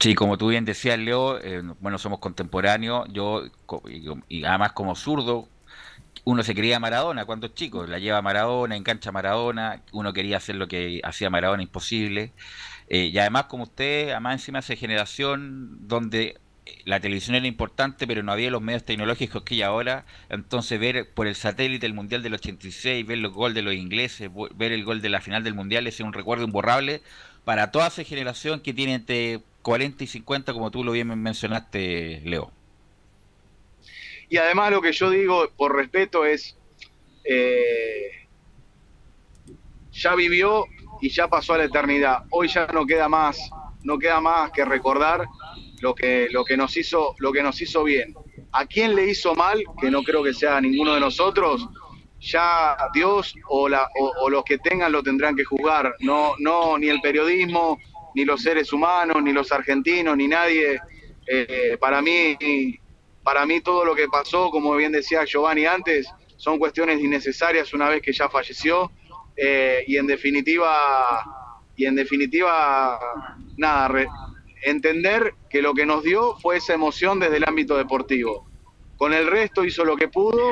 Sí, como tú bien decías, Leo, eh, bueno, somos contemporáneos, yo, y, además como zurdo, uno se creía Maradona cuando es chico, la lleva Maradona, engancha Maradona, uno quería hacer lo que hacía Maradona imposible, eh, y además como usted, además encima esa generación donde la televisión era importante, pero no había los medios tecnológicos que hay ahora. Entonces, ver por el satélite el Mundial del 86, ver los goles de los ingleses, ver el gol de la final del Mundial, es un recuerdo imborrable para toda esa generación que tiene entre 40 y 50, como tú lo bien mencionaste, Leo. Y además lo que yo digo por respeto es, eh, ya vivió y ya pasó a la eternidad. Hoy ya no queda más, no queda más que recordar lo que, lo que nos hizo, lo que nos hizo bien. ¿A quién le hizo mal? Que no creo que sea ninguno de nosotros. Ya Dios o, la, o, los que tengan lo tendrán que juzgar. No, no, ni el periodismo, ni los seres humanos, ni los argentinos, ni nadie. Eh, para mí, para mí todo lo que pasó, como bien decía Giovanni antes, son cuestiones innecesarias una vez que ya falleció. Eh, y en definitiva, y en definitiva, nada, entender que lo que nos dio fue esa emoción desde el ámbito deportivo. Con el resto hizo lo que pudo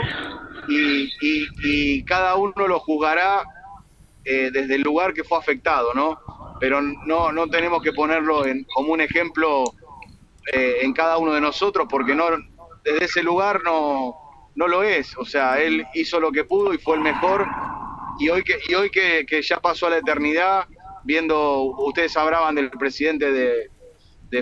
y, cada uno lo juzgará eh, desde el lugar que fue afectado, ¿no? pero no, no tenemos que ponerlo en, como un ejemplo eh, en cada uno de nosotros, porque no desde ese lugar no, no lo es. O sea, él hizo lo que pudo y fue el mejor. Y hoy que, y hoy que, ya pasó a la eternidad, viendo, ustedes hablaban del presidente de,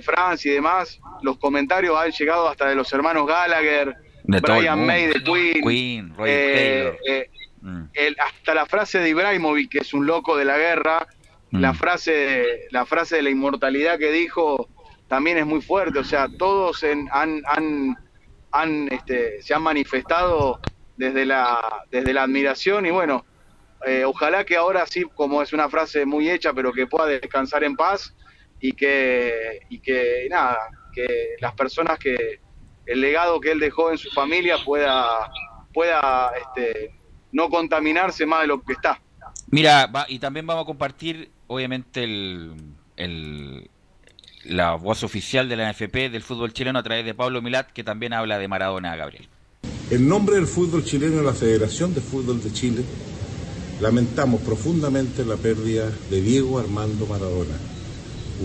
Francia y demás, los comentarios han llegado hasta de los hermanos Gallagher, Brian May de Queen, eh, eh, mm. hasta la frase de Ibrahimovic, que es un loco de la guerra, la mm. frase, la frase de la inmortalidad que dijo también es muy fuerte, o sea, todos han, han, han este, se han manifestado desde la, desde la admiración y bueno, eh, ojalá que ahora sí, como es una frase muy hecha, pero que pueda descansar en paz y que, y que nada, que las personas que el legado que él dejó en su familia pueda, pueda este, no contaminarse más de lo que está. Mira, y también vamos a compartir obviamente el, la voz oficial de la NFP del fútbol chileno a través de Pablo Milat, que también habla de Maradona, Gabriel. En nombre del fútbol chileno y la Federación de Fútbol de Chile, lamentamos profundamente la pérdida de Diego Armando Maradona,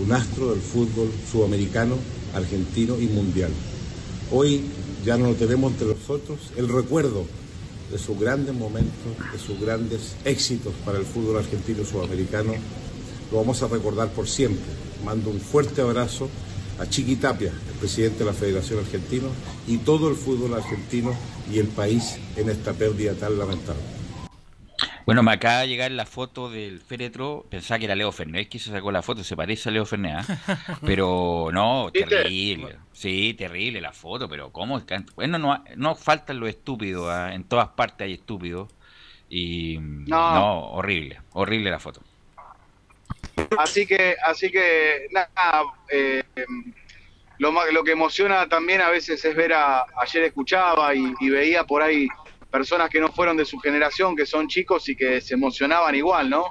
un astro del fútbol sudamericano, argentino y mundial. Hoy ya no lo tenemos entre nosotros, el recuerdo de sus grandes momentos, de sus grandes éxitos para el fútbol argentino y sudamericano. Lo vamos a recordar por siempre. Mando un fuerte abrazo a Chiqui Tapia, el presidente de la Federación Argentina, y todo el fútbol argentino y el país en esta pérdida tan lamentable. Bueno, me acaba de llegar la foto del féretro. Pensaba que era Leo Fernández que se sacó la foto. Se parece a Leo Fernández. ¿ah? Pero no, terrible. Sí, terrible la foto. Pero ¿cómo? Bueno, no, no faltan los estúpidos. ¿ah? En todas partes hay estúpidos. Y no. horrible. Horrible la foto. Así que, así que nada. Eh, lo, lo que emociona también a veces es ver a. Ayer escuchaba y veía por ahí personas que no fueron de su generación, que son chicos y que se emocionaban igual, ¿no?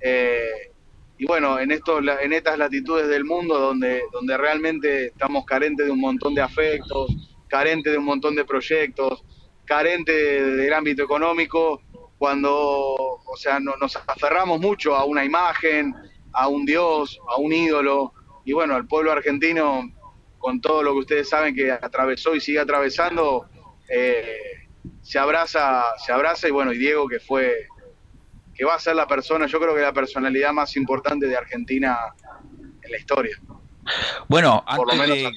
Eh, y bueno, en, esto, en estas latitudes del mundo donde, donde realmente estamos carentes de un montón de afectos, carentes de un montón de proyectos, carentes del ámbito económico, cuando, o sea, nos aferramos mucho a una imagen, a un dios, a un ídolo, y bueno, el pueblo argentino, con todo lo que ustedes saben que atravesó y sigue atravesando, eh, se abraza, se abraza y bueno, y Diego que fue, que va a ser la persona, yo creo que la personalidad más importante de Argentina en la historia. Bueno, antes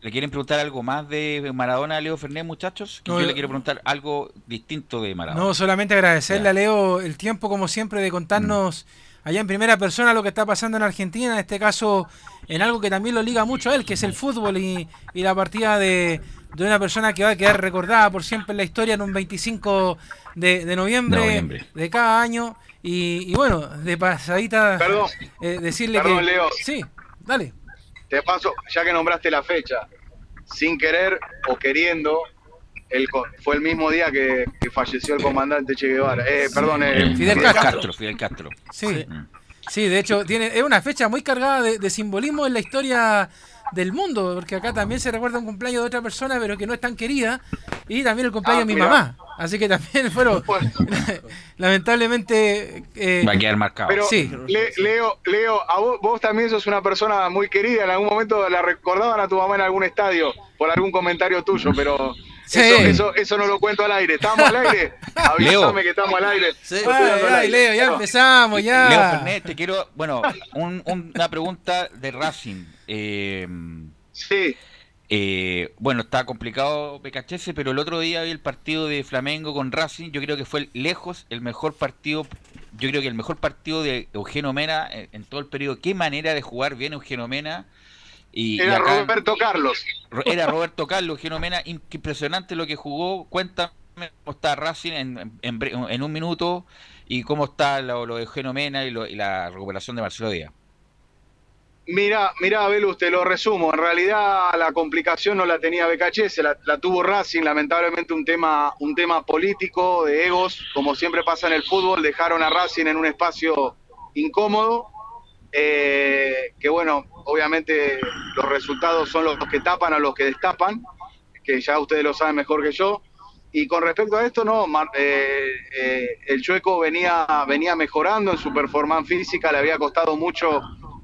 ¿le quieren preguntar algo más de Maradona a Leo Fernández, muchachos? yo le quiero preguntar algo distinto de Maradona. No, solamente agradecerle a Leo el tiempo, como siempre, de contarnos mm. allá en primera persona lo que está pasando en Argentina, en este caso en algo que también lo liga mucho a él, que es el fútbol y la partida de, de una persona que va a quedar recordada por siempre en la historia en un 25 de, noviembre, de cada año. Y, bueno, de pasadita, perdón, eh, decirle perdón, que. Leo. Sí, dale. Te paso, ya que nombraste la fecha, sin querer o queriendo, el, fue el mismo día que, falleció el comandante Che Guevara. Eh, perdón, eh, Fidel, Castro. Fidel Castro. Sí. Sí. de hecho, tiene, es una fecha muy cargada de simbolismo en la historia del mundo, porque acá también se recuerda un cumpleaños de otra persona, pero que no es tan querida, y también el cumpleaños de mi ah, mamá. Así que también fueron, lamentablemente... Eh, Va a quedar marcado. Pero, sí. Leo, Leo a vos, también sos una persona muy querida, en algún momento la recordaban a tu mamá en algún estadio, por algún comentario tuyo, pero... Eso, eso, no lo cuento al aire. ¿Estamos al aire? Avísame que estamos al aire. Sí. Leo, ya empezamos, ya. Leo Fernet, te quiero... Bueno, una pregunta de Racing. Eh, sí. Eh, bueno, está complicado PKHS, pero el otro día vi el partido de Flamengo con Racing. Yo creo que fue lejos el mejor partido. Yo creo que el mejor partido de Eugenio Mena en, todo el periodo. Qué manera de jugar bien Eugenio Mena. Y, era Roberto Carlos. Era Roberto Carlos, Eugenio Mena. Impresionante lo que jugó. Cuéntame cómo está Racing en, en, un minuto y cómo está lo, de Eugenio Mena y, y la recuperación de Marcelo Díaz. Mira, mira, Belus, te lo resumo. En realidad la complicación no la tenía BKHS, la, la, tuvo Racing, lamentablemente un tema, un tema político, de egos, como siempre pasa en el fútbol, dejaron a Racing en un espacio incómodo, eh, que bueno, obviamente los resultados son los que tapan a los que destapan, que ya ustedes lo saben mejor que yo. Y con respecto a esto, no, eh, eh, el Chueco venía, venía mejorando en su performance física, le había costado mucho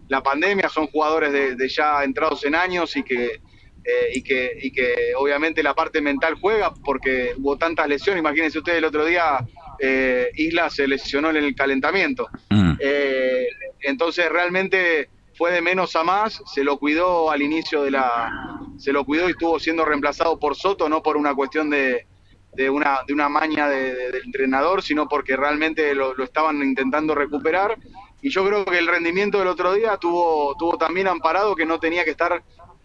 la pandemia, son jugadores de, ya entrados en años y que, eh, y, que, y que obviamente la parte mental juega porque hubo tantas lesiones. Imagínense ustedes el otro día, eh, Isla se lesionó en el calentamiento. Mm. Eh, entonces realmente fue de menos a más, se lo cuidó al inicio de la... Se lo cuidó y estuvo siendo reemplazado por Soto, no por una cuestión de, de una, de una maña del entrenador, sino porque realmente lo, lo, estaban intentando recuperar y yo creo que el rendimiento del otro día tuvo, tuvo también amparado que no tenía que estar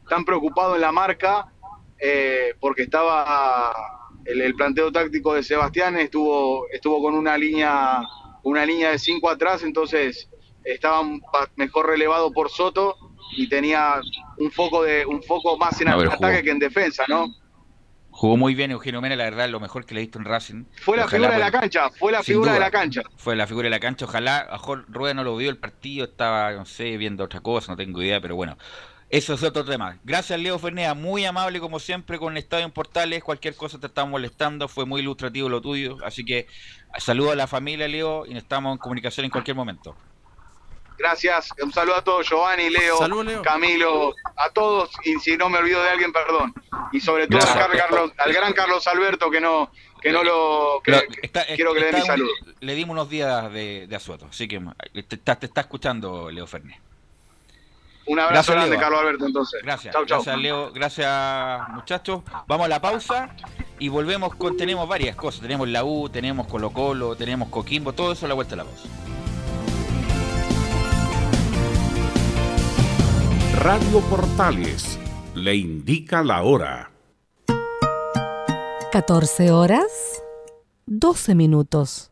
tan preocupado en la marca eh, porque estaba el, planteo táctico de Sebastián estuvo estuvo con una línea una línea de cinco atrás entonces estaba mejor relevado por Soto y tenía un foco de un foco más en ataque que en defensa no Jugó muy bien Eugenio Mena, la verdad, lo mejor que le he visto en Racing. Fue la figura de la cancha, fue la figura de la cancha. Fue la figura de la cancha, ojalá, mejor Rueda no lo vio el partido, estaba, no sé, viendo otra cosa, no tengo idea, pero bueno. Eso es otro tema. Gracias, Leo Fernea, muy amable como siempre con el Estadio en Portales. Cualquier cosa te estamos molestando, fue muy ilustrativo lo tuyo. Así que saludo a la familia, Leo, y estamos en comunicación en cualquier momento. Gracias. Un saludo a todos, Giovanni, Leo, Salud, Leo. Camilo, a todos. Y si no me olvido de alguien, perdón. Y sobre todo Gracias. al, Carlos, al gran Carlos Alberto, que no, que no lo. que- Pero que- está- quiero que le dé mi saludo. Le dimos unos días de, de asueto, así que te está, te está escuchando Leo Fernández. Un abrazo Gracias, grande, Leo. Carlos Alberto, entonces. Gracias, Chau, chau. gracias Leo, gracias muchachos. Vamos a la pausa y volvemos con, tenemos varias cosas, tenemos la U, tenemos Colo Colo, tenemos Coquimbo, todo eso a la vuelta de la pausa. Radio Portales le indica la hora. 14 horas, 12 minutos.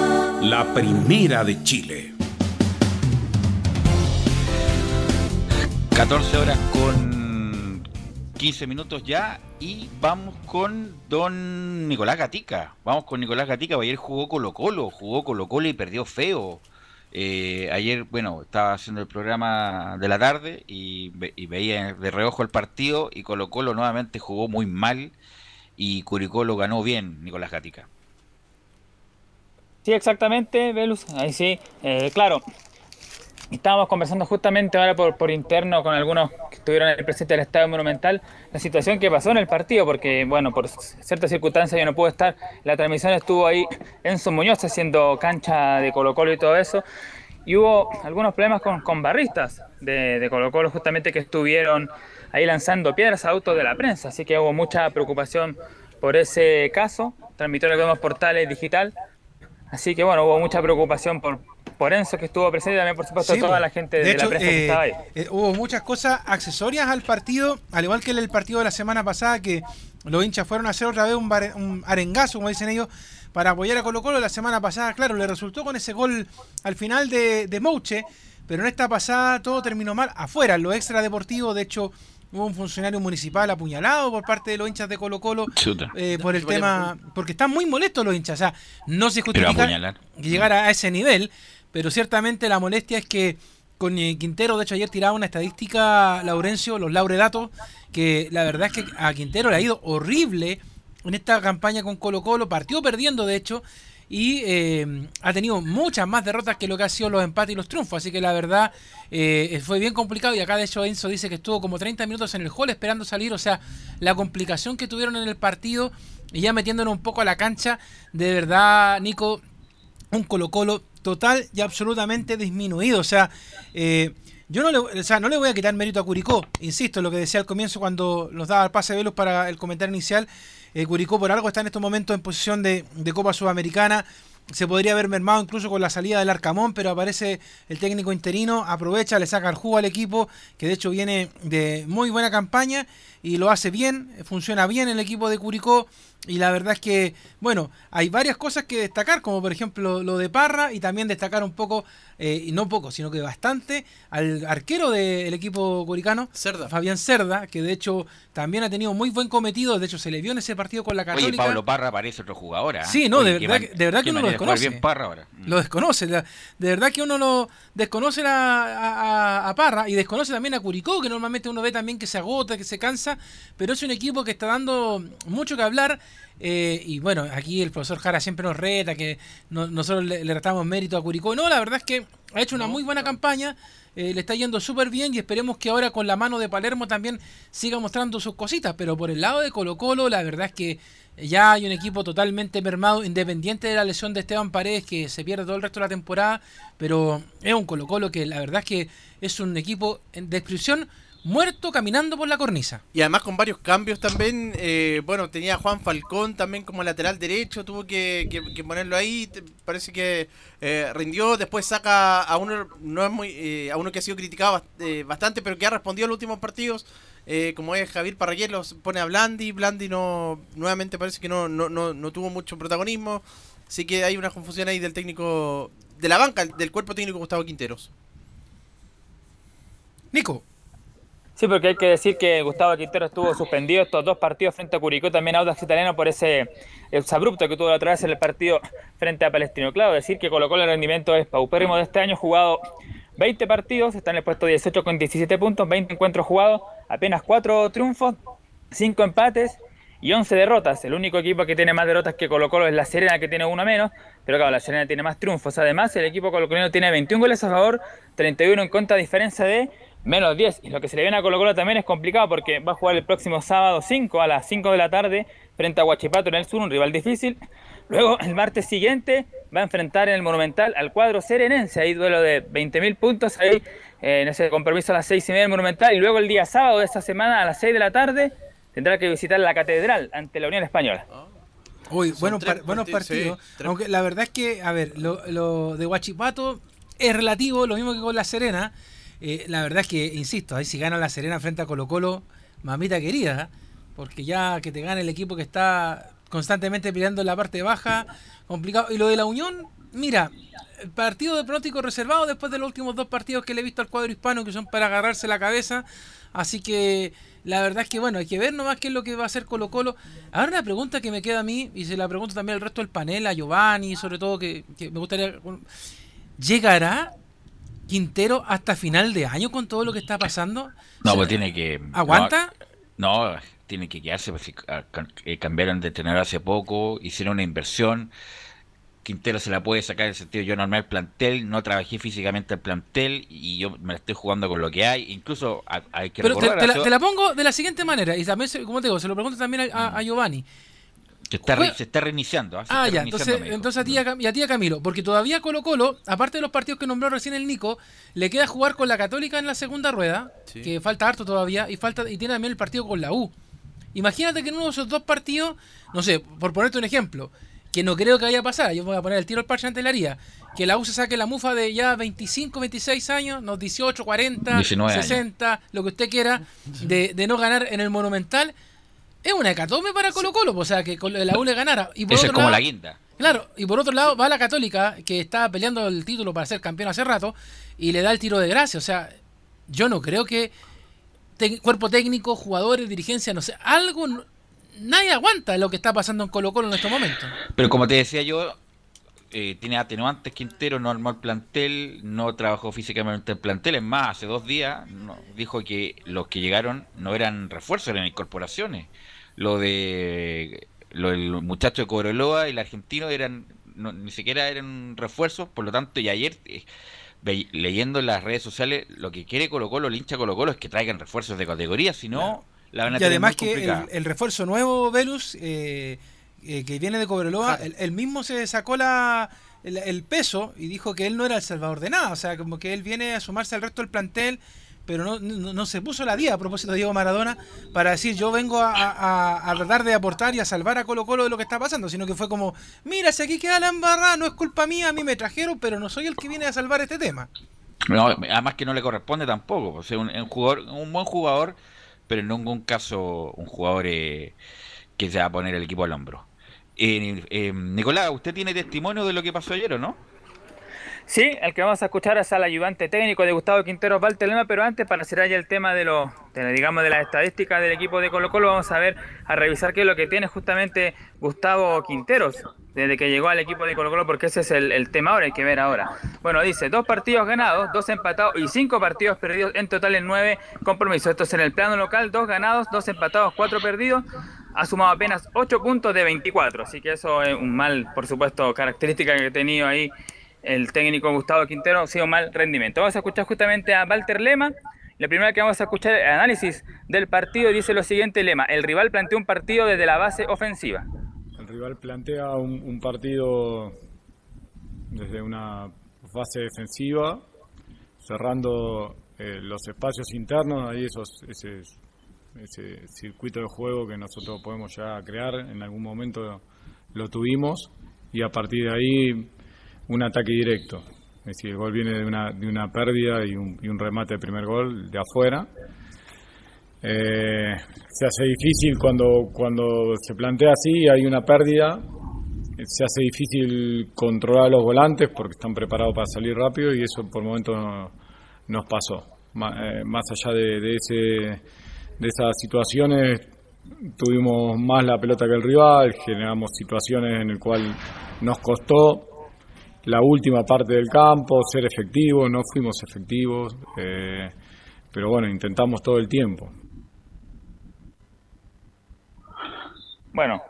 La primera de Chile. 14 horas con 15 minutos ya y vamos con don Nicolás Gatica. Vamos con Nicolás Gatica, ayer jugó Colo Colo, jugó Colo Colo y perdió feo. Eh, ayer, bueno, estaba haciendo el programa de la tarde y, ve- y veía de reojo el partido y Colo Colo nuevamente jugó muy mal y Curicó lo ganó bien, Nicolás Gatica. Sí, exactamente, Velus. Ahí sí, eh, claro. Estábamos conversando justamente ahora por, por interno con algunos que estuvieron en el presente del Estadio Monumental, la situación que pasó en el partido, porque, bueno, por ciertas circunstancias yo no pude estar. La transmisión estuvo ahí Enzo Muñoz haciendo cancha de Colo-Colo y todo eso. Y hubo algunos problemas con, con barristas de, de Colo-Colo, justamente que estuvieron ahí lanzando piedras a autos de la prensa. Así que hubo mucha preocupación por ese caso. Transmitió en algunos portales digital. Así que bueno, hubo mucha preocupación por, por Enzo que estuvo presente y también por supuesto Sí, toda la gente de, De la prensa que eh, estaba ahí. eh, hubo muchas cosas accesorias al partido, al igual que el, el partido de la semana pasada, que los hinchas fueron a hacer otra vez un, arengazo, como dicen ellos, para apoyar a Colo Colo. La semana pasada, claro, le resultó con ese gol al final de, de Mouche, pero en esta pasada todo terminó mal afuera, en lo extradeportivo, de hecho... Hubo un funcionario municipal apuñalado por parte de los hinchas de Colo Colo eh, por el tema, porque están muy molestos los hinchas. O sea, no se justifica llegar a ese nivel, pero ciertamente la molestia es que con eh, Quintero, de hecho ayer tiraba una estadística, Laurencio, los lauredatos, que la verdad es que a Quintero le ha ido horrible en esta campaña con Colo Colo, partió perdiendo de hecho, y eh, ha tenido muchas más derrotas que lo que ha sido los empates y los triunfos, así que la verdad eh, fue bien complicado y acá de hecho Enzo dice que estuvo como 30 minutos en el hall esperando salir, o sea, la complicación que tuvieron en el partido y ya metiéndonos un poco a la cancha, de verdad, Nico, un Colo Colo total y absolutamente disminuido. O sea, eh, Yo no le, o sea, no le voy a quitar mérito a Curicó, insisto, lo que decía al comienzo cuando nos daba el pase de Velos para el comentario inicial. Eh, Curicó por algo está en estos momentos en posición de, de Copa Sudamericana. Se podría haber mermado incluso con la salida del Arcamón, pero aparece el técnico interino, aprovecha, le saca el jugo al equipo, que de hecho viene de muy buena campaña y lo hace bien, funciona bien el equipo de Curicó. Y la verdad es que, bueno, hay varias cosas que destacar, como por ejemplo lo de Parra y también destacar un poco, eh, y no poco, sino que bastante, al arquero del equipo curicano, Cerda. Fabián Cerda, que de hecho también ha tenido muy buen cometido, de hecho se le vio en ese partido con la Oye, Católica. Pablo Parra parece otro jugador. ¿ah? Sí, no, Oye, de verdad, man- que- de verdad que uno lo de desconoce. bien Parra ahora. Mm. Lo desconoce. la- De verdad que uno lo desconoce la- a, a- a Parra y desconoce también a Curicó, que normalmente uno ve también que se agota, que se cansa, pero es un equipo que está dando mucho que hablar. Eh, y bueno, aquí el profesor Jara siempre nos reta, que no- nosotros le, le retamos mérito a Curicó. No, la verdad es que ha hecho una muy buena campaña, eh, le está yendo súper bien y esperemos que ahora con la mano de Palermo también siga mostrando sus cositas. Pero por el lado de Colo Colo, la verdad es que ya hay un equipo totalmente mermado, independiente de la lesión de Esteban Paredes, que se pierde todo el resto de la temporada, pero es un Colo Colo que la verdad es que es un equipo en descripción muerto caminando por la cornisa. Y además con varios cambios también. eh, bueno, tenía a Juan Falcón también como lateral derecho, tuvo que, que- que ponerlo ahí. Parece que eh, rindió. Después saca a uno no es muy eh, a uno que ha sido criticado eh, bastante, pero que ha respondido en los últimos partidos. como es Javier Parragués, los pone a Blandi. Blandi no nuevamente parece que no, no, no, no tuvo mucho protagonismo. Así que hay una confusión ahí del técnico, de la banca, del cuerpo técnico Gustavo Quinteros. Nico. Sí, porque hay que decir que Gustavo Quintero estuvo suspendido estos dos partidos frente a Curicó, también Audax Italiano por ese abrupto que tuvo la otra vez en el partido frente a Palestino. Claro, decir que colocó el rendimiento es paupérrimo de este año, jugado 20 partidos, está en el puesto 18 con 17 puntos, 20 encuentros jugados, apenas 4 triunfos, 5 empates y 11 derrotas. El único equipo que tiene más derrotas que Colo Colo es la Serena, que tiene una menos, pero claro, la Serena tiene más triunfos. Además, el equipo colocolino tiene 21 goles a favor, 31 en contra, a diferencia de menos 10. Y lo que se le viene a Colo Colo también es complicado porque va a jugar el próximo sábado 5 a las 5 de la tarde frente a Huachipato en el sur, un rival difícil. Luego, el martes siguiente, va a enfrentar en el Monumental al cuadro serenense. Ahí duelo de 20.000 puntos, ahí eh, en ese compromiso a las 6 y media del Monumental. Y luego el día sábado de esta semana a las 6 de la tarde tendrá que visitar la Catedral ante la Unión Española. Uy, buenos, par- buenos partidos, sí. Aunque la verdad es que, a ver, lo, lo de Huachipato es relativo, lo mismo que con La Serena. Eh, la verdad es que, insisto, ahí si gana La Serena frente a Colo Colo, mamita querida, porque ya que te gane el equipo que está constantemente peleando en la parte baja, complicado. Y lo de la Unión, mira, el partido de pronóstico reservado después de los últimos dos partidos que le he visto al cuadro hispano, que son para agarrarse la cabeza. Así que la verdad es que, bueno, hay que ver nomás qué es lo que va a hacer Colo Colo. Ahora una pregunta que me queda a mí, y se la pregunto también al resto del panel, a Giovanni, sobre todo, que, que me gustaría... ¿Llegará Quintero hasta final de año con todo lo que está pasando? No, O sea, pues tiene que. ¿Aguanta? No, no, tiene que quedarse. Pues, ah, eh, cambiaron de tener hace poco, hicieron una inversión. Quintero se la puede sacar en el sentido yo no armé el plantel, no trabajé físicamente el plantel y yo me la estoy jugando con lo que hay. Incluso hay que Pero te, recordar te la, hace- te la pongo de la siguiente manera, y también, se- como te digo, se lo pregunto también a, a- a Giovanni. Está re- se está reiniciando. ¿ah? Se Ah, está ya, entonces, entonces a ti y a, y a ti a Camilo, porque todavía Colo Colo, aparte de los partidos que nombró recién el Nico, le queda jugar con la Católica en la segunda rueda, Sí. que falta harto todavía, y falta y tiene también el partido con la U. Imagínate que en uno de esos dos partidos, no sé, por ponerte un ejemplo, que no creo que vaya a pasar, yo voy a poner el tiro al parche ante la haría, que la U se saque la mufa de ya 25, 26 años, no 18, 40, 19 años. 60, lo que usted quiera, de, de no ganar en el Monumental, es una hecatombe para Colo Colo, o sea, que con la U le ganara. Y por Eso es como lado- la guinda. Claro, y por otro lado va la Católica, que está peleando el título para ser campeón hace rato, y le da el tiro de gracia. O sea, yo no creo que cuerpo técnico, jugadores, dirigencia, no sé, algo, nadie aguanta lo que está pasando en Colo Colo en estos momentos. Pero como te decía yo, eh, tiene atenuantes Quintero, no armó el plantel, no trabajó físicamente el plantel. Es más, hace dos días no, dijo que los que llegaron no eran refuerzos, eran incorporaciones. Lo de lo del muchacho de Cobreloa y el argentino eran no, ni siquiera eran refuerzos, por lo tanto, y ayer eh, leyendo en las redes sociales, lo que quiere Colo Colo, el hincha Colo Colo, es que traigan refuerzos de categoría, si no, la van a Y tener además muy que el refuerzo nuevo, Velus, eh, eh, que viene de Cobreloa, él, él mismo se sacó la, el, el peso y dijo que él no era el salvador de nada. O sea, como que él viene a sumarse al resto del plantel, pero no, no, se puso la día a propósito de Diego Maradona para decir yo vengo a, tratar de aportar y a salvar a Colo Colo de lo que está pasando, sino que fue como, mira, si aquí queda la embarrada, no es culpa mía, a mí me trajeron, pero no soy el que viene a salvar este tema. No, además que no le corresponde tampoco. O sea, un, un jugador, un buen jugador, pero en ningún caso un jugador eh, que se va a poner el equipo al hombro. Eh, eh, Nicolás, ¿usted tiene testimonio de lo que pasó ayer o no? Sí, el que vamos a escuchar es al ayudante técnico de Gustavo Quintero Valtelema, pero antes para cerrar ya el tema de los, digamos, de las estadísticas del equipo de Colo Colo, vamos a ver, a revisar qué es lo que tiene justamente Gustavo Quinteros desde que llegó al equipo de Colo Colo, porque ese es el, el tema ahora, hay que ver ahora. Bueno, dice, dos partidos ganados, dos empatados y cinco partidos perdidos, en total en nueve compromisos. Esto es en el plano local, dos ganados, dos empatados, cuatro perdidos. Ha sumado apenas 8 puntos de 24, así que eso es un mal, por supuesto, característica que ha tenido ahí el técnico Gustavo Quintero, ha sido mal rendimiento. Vamos a escuchar justamente a Walter Lema. La primera que vamos a escuchar es el análisis del partido dice lo siguiente, Lema, el rival planteó un partido desde la base ofensiva. El rival plantea un, partido desde una fase defensiva, cerrando eh, los espacios internos, ahí esos, ese, ese circuito de juego que nosotros podemos ya crear, en algún momento lo tuvimos, y a partir de ahí un ataque directo. Es decir, el gol viene de una, de una pérdida y un, y un remate de primer gol de afuera. Eh, se hace difícil cuando, cuando se plantea así, hay una pérdida, se hace difícil controlar a los volantes porque están preparados para salir rápido y eso por momentos no- nos pasó. Eh, Más allá de, de ese, de esas situaciones, tuvimos más la pelota que el rival, generamos situaciones en el cual nos costó la última parte del campo, ser efectivos, no fuimos efectivos, eh, pero bueno, intentamos todo el tiempo. Bueno,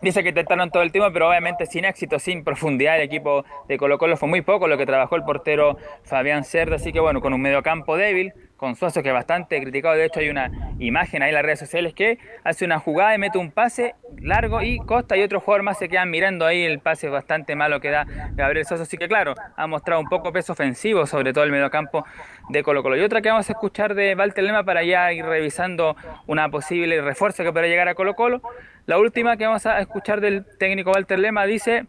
dice que intentaron todo el tiempo, pero obviamente sin éxito, sin profundidad. El equipo de Colo Colo fue muy poco lo que trabajó el portero Fabián Cerda, así que bueno, con un mediocampo débil, con Suazo que es bastante criticado. De hecho, hay una imagen ahí en las redes sociales que hace una jugada y mete un pase largo y Costa y otro jugador más se quedan mirando ahí el pase bastante malo que da Gabriel Sosa. Así que claro, ha mostrado un poco peso ofensivo, sobre todo el mediocampo de Colo Colo. Y otra que vamos a escuchar de Walter Lema para ya ir revisando una posible refuerzo que podría llegar a Colo Colo. La última que vamos a escuchar del técnico Walter Lema dice,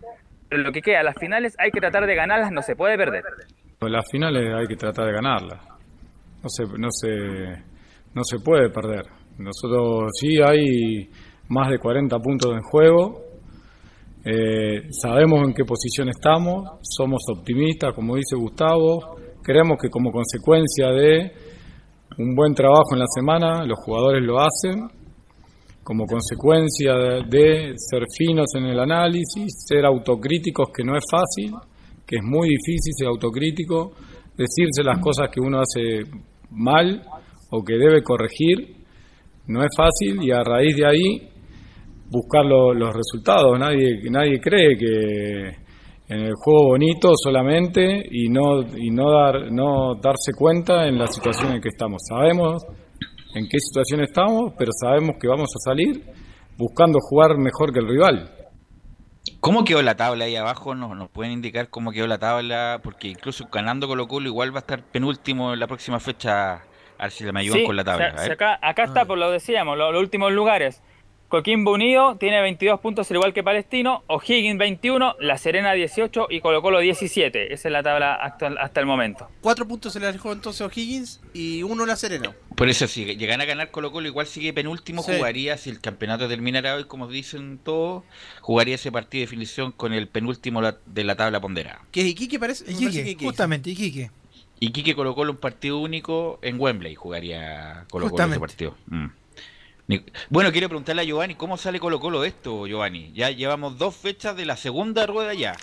lo que queda, las finales hay que tratar de ganarlas, no se puede perder. Las finales hay que tratar de ganarlas. No se, no se, no se puede perder. Nosotros sí hay más de 40 puntos en juego. Eh, sabemos en qué posición estamos, somos optimistas, como dice Gustavo. Creemos que como consecuencia de un buen trabajo en la semana, los jugadores lo hacen. Como consecuencia de, de ser finos en el análisis, ser autocríticos, que no es fácil, que es muy difícil ser autocrítico, decirse las cosas que uno hace mal o que debe corregir, no es fácil y a raíz de ahí buscar lo- los resultados. Nadie, nadie cree que en el juego bonito solamente y no, y no, dar, no darse cuenta en la situación en que estamos. Sabemos en qué situación estamos, pero sabemos que vamos a salir buscando jugar mejor que el rival. ¿Cómo quedó la tabla ahí abajo? ¿Nos, nos pueden indicar cómo quedó la tabla? Porque incluso ganando Colo Colo igual va a estar penúltimo en la próxima fecha. A ver si me ayudan Sí, con la tabla. se- a se ver. acá, acá está, por lo decíamos, lo- los, últimos lugares. Coquimbo Unido tiene 22 puntos, al igual que Palestino. O'Higgins 21, La Serena 18 y Colo Colo 17. Esa es la tabla actual hasta el momento. Cuatro puntos se le alejó entonces O'Higgins y uno la Serena. Por eso, si llegan a ganar Colo Colo, igual sigue penúltimo, Sí. jugaría, si el campeonato terminara hoy, como dicen todos, jugaría ese partido de definición con el penúltimo de la tabla ponderada. Que es Iquique parece. Iquique, Iquique. justamente, Iquique. Y Quique Colo Colo un partido único en Wembley jugaría Colo Colo ese Justamente. partido. Mm. Bueno, quiero preguntarle a Giovanni, ¿cómo sale Colo Colo esto, Giovanni? Ya llevamos dos fechas de la segunda rueda ya.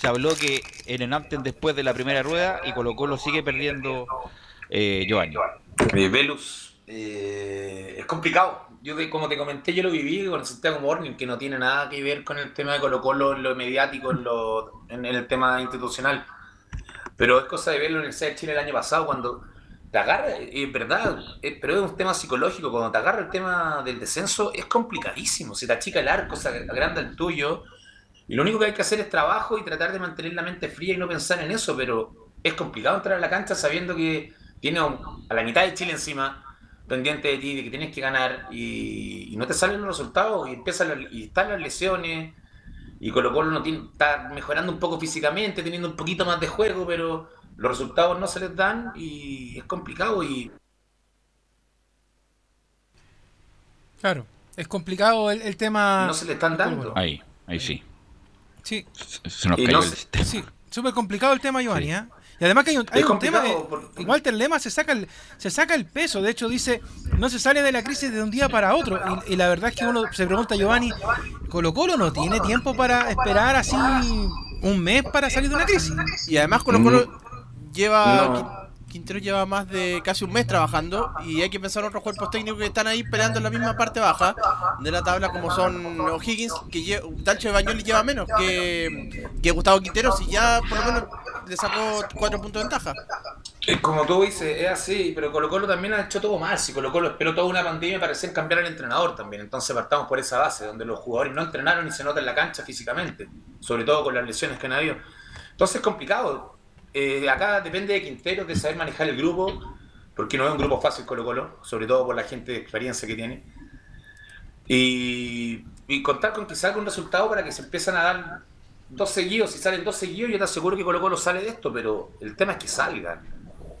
Se habló que en antes después de la primera rueda y Colo Colo sigue perdiendo eh, Giovanni. Eh, Velus, eh, es complicado. Yo, como te comenté, yo lo viví con el Santiago Morning, que no tiene nada que ver con el tema de Colo Colo en lo mediático, en, lo, en el tema institucional. Pero es cosa de verlo en el Chile el año pasado, cuando te agarra, es verdad, pero es un tema psicológico. Cuando te agarra el tema del descenso, es complicadísimo. Si te achica el arco, se agranda el tuyo, Y lo único que hay que hacer es trabajo y tratar de mantener la mente fría y no pensar en eso, pero es complicado entrar a la cancha sabiendo que tiene a la mitad de Chile encima pendiente de ti, de que tienes que ganar y, y no te salen los resultados y empiezan la- y están las lesiones y Colo Colo no tiene, está mejorando un poco físicamente, teniendo un poquito más de juego, pero los resultados no se les dan y es complicado y Claro, es complicado el, el tema. no se le están dando. Ahí, ahí sí. Sí. Se, se nos cayó no el se- sistema. Sí, súper complicado el tema, Giovanni. ¿eh? Y además que hay un, hay un tema. de- porque- Walter Lema se saca, el, se saca el peso. De hecho, dice: no se sale de la crisis de un día para otro. Y, y la verdad es que uno se pregunta, Giovanni: ¿Colo Colo no tiene tiempo para esperar así un mes para salir de una crisis? Y además Colo Colo lleva... No. Quintero lleva más de casi un mes trabajando y hay que pensar en otros cuerpos técnicos que están ahí peleando en la misma parte baja de la tabla como son O'Higgins, que Dalcho de Bañoli lleva menos que, que Gustavo Quintero si ya por lo menos le sacó cuatro puntos de ventaja. Es como tú dices, es así, pero Colo Colo también ha hecho todo mal. Si Colo Colo esperó toda una pandemia para recién cambiar al entrenador también. Entonces partamos por esa base, donde los jugadores no entrenaron y se nota en la cancha físicamente, sobre todo con las lesiones que han habido. Entonces es complicado. Eh, acá depende de Quintero, de saber manejar el grupo, porque no es un grupo fácil Colo Colo, sobre todo por la gente de experiencia que tiene. Y, contar con que salga un resultado para que se empiezan a dar dos seguidos. Si salen dos seguidos, yo te aseguro que Colo Colo sale de esto, pero el tema es que salgan.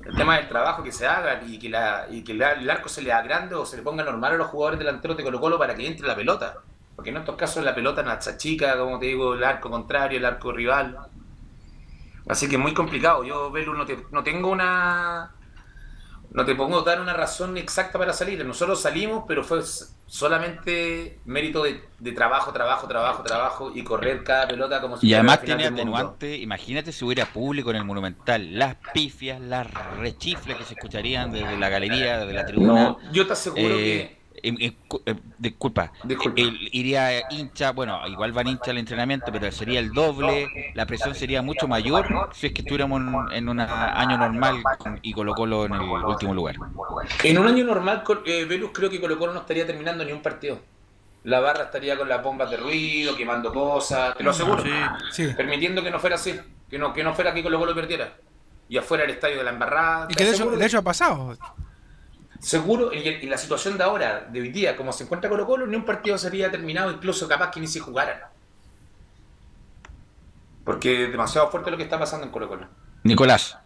El tema del trabajo que se haga y que, la, y que la- el arco se le agrande o se le ponga normal a los jugadores delanteros de Colo Colo para que entre la pelota. Porque en estos casos la pelota nacha chica, como te digo, el arco contrario, el arco rival. Así que muy complicado. Yo, Belu, no, te- no tengo una... No te pongo dar una razón exacta para salir. Nosotros salimos, pero fue solamente mérito de, de trabajo, trabajo, trabajo, trabajo y correr cada pelota como si Y fuera además la final tiene atenuante, imagínate si hubiera público en el Monumental, las pifias, las rechiflas que se escucharían desde la galería, desde la tribuna. No, yo te aseguro que- em, cu- eh, disculpa, el- iría hincha, bueno, igual van hincha al entrenamiento, pero sería el doble, la presión sería mucho mayor si es que estuviéramos en- en un año normal y Colo Colo en el último lugar. En un año normal, eh, Velus creo que Colo Colo no estaría terminando ni un partido. La barra estaría con las bombas de ruido, quemando cosas, te lo aseguro. Permitiendo que no fuera así, que no, que no fuera que Colo Colo perdiera. Y afuera el estadio de la embarrada. Y que de hecho, de hecho ha pasado. Seguro, y en la situación de ahora, de hoy día, como se encuentra Colo Colo, ni un partido sería terminado, incluso capaz que ni si jugaran. Porque es demasiado fuerte lo que está pasando en Colo Colo. Nicolás.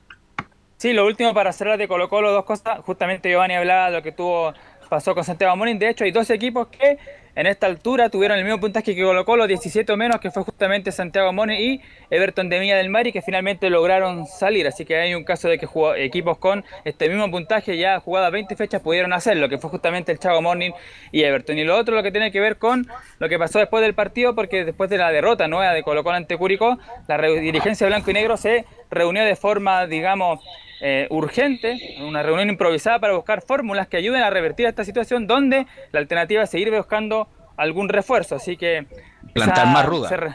Sí, lo último para cerrar de Colo Colo, dos cosas. Justamente Giovanni hablaba de lo que tuvo pasó con Santiago Morning. De hecho, hay dos equipos que en esta altura tuvieron el mismo puntaje que Colo Colo, 17 o menos, que fue justamente Santiago Morning y Everton de Viña del Mar y que finalmente lograron salir. Así que hay un caso de que equipos con este mismo puntaje ya jugadas 20 fechas pudieron hacerlo, que fue justamente el Chago Morning y Everton. Y lo otro, lo que tiene que ver con lo que pasó después del partido, porque después de la derrota nueva de Colo Colo ante Curicó, la dirigencia blanco y negro se reunió de forma, digamos, eh, urgente, una reunión improvisada para buscar fórmulas que ayuden a revertir esta situación donde la alternativa es seguir buscando algún refuerzo. Así que... Plantar más ruda. se re-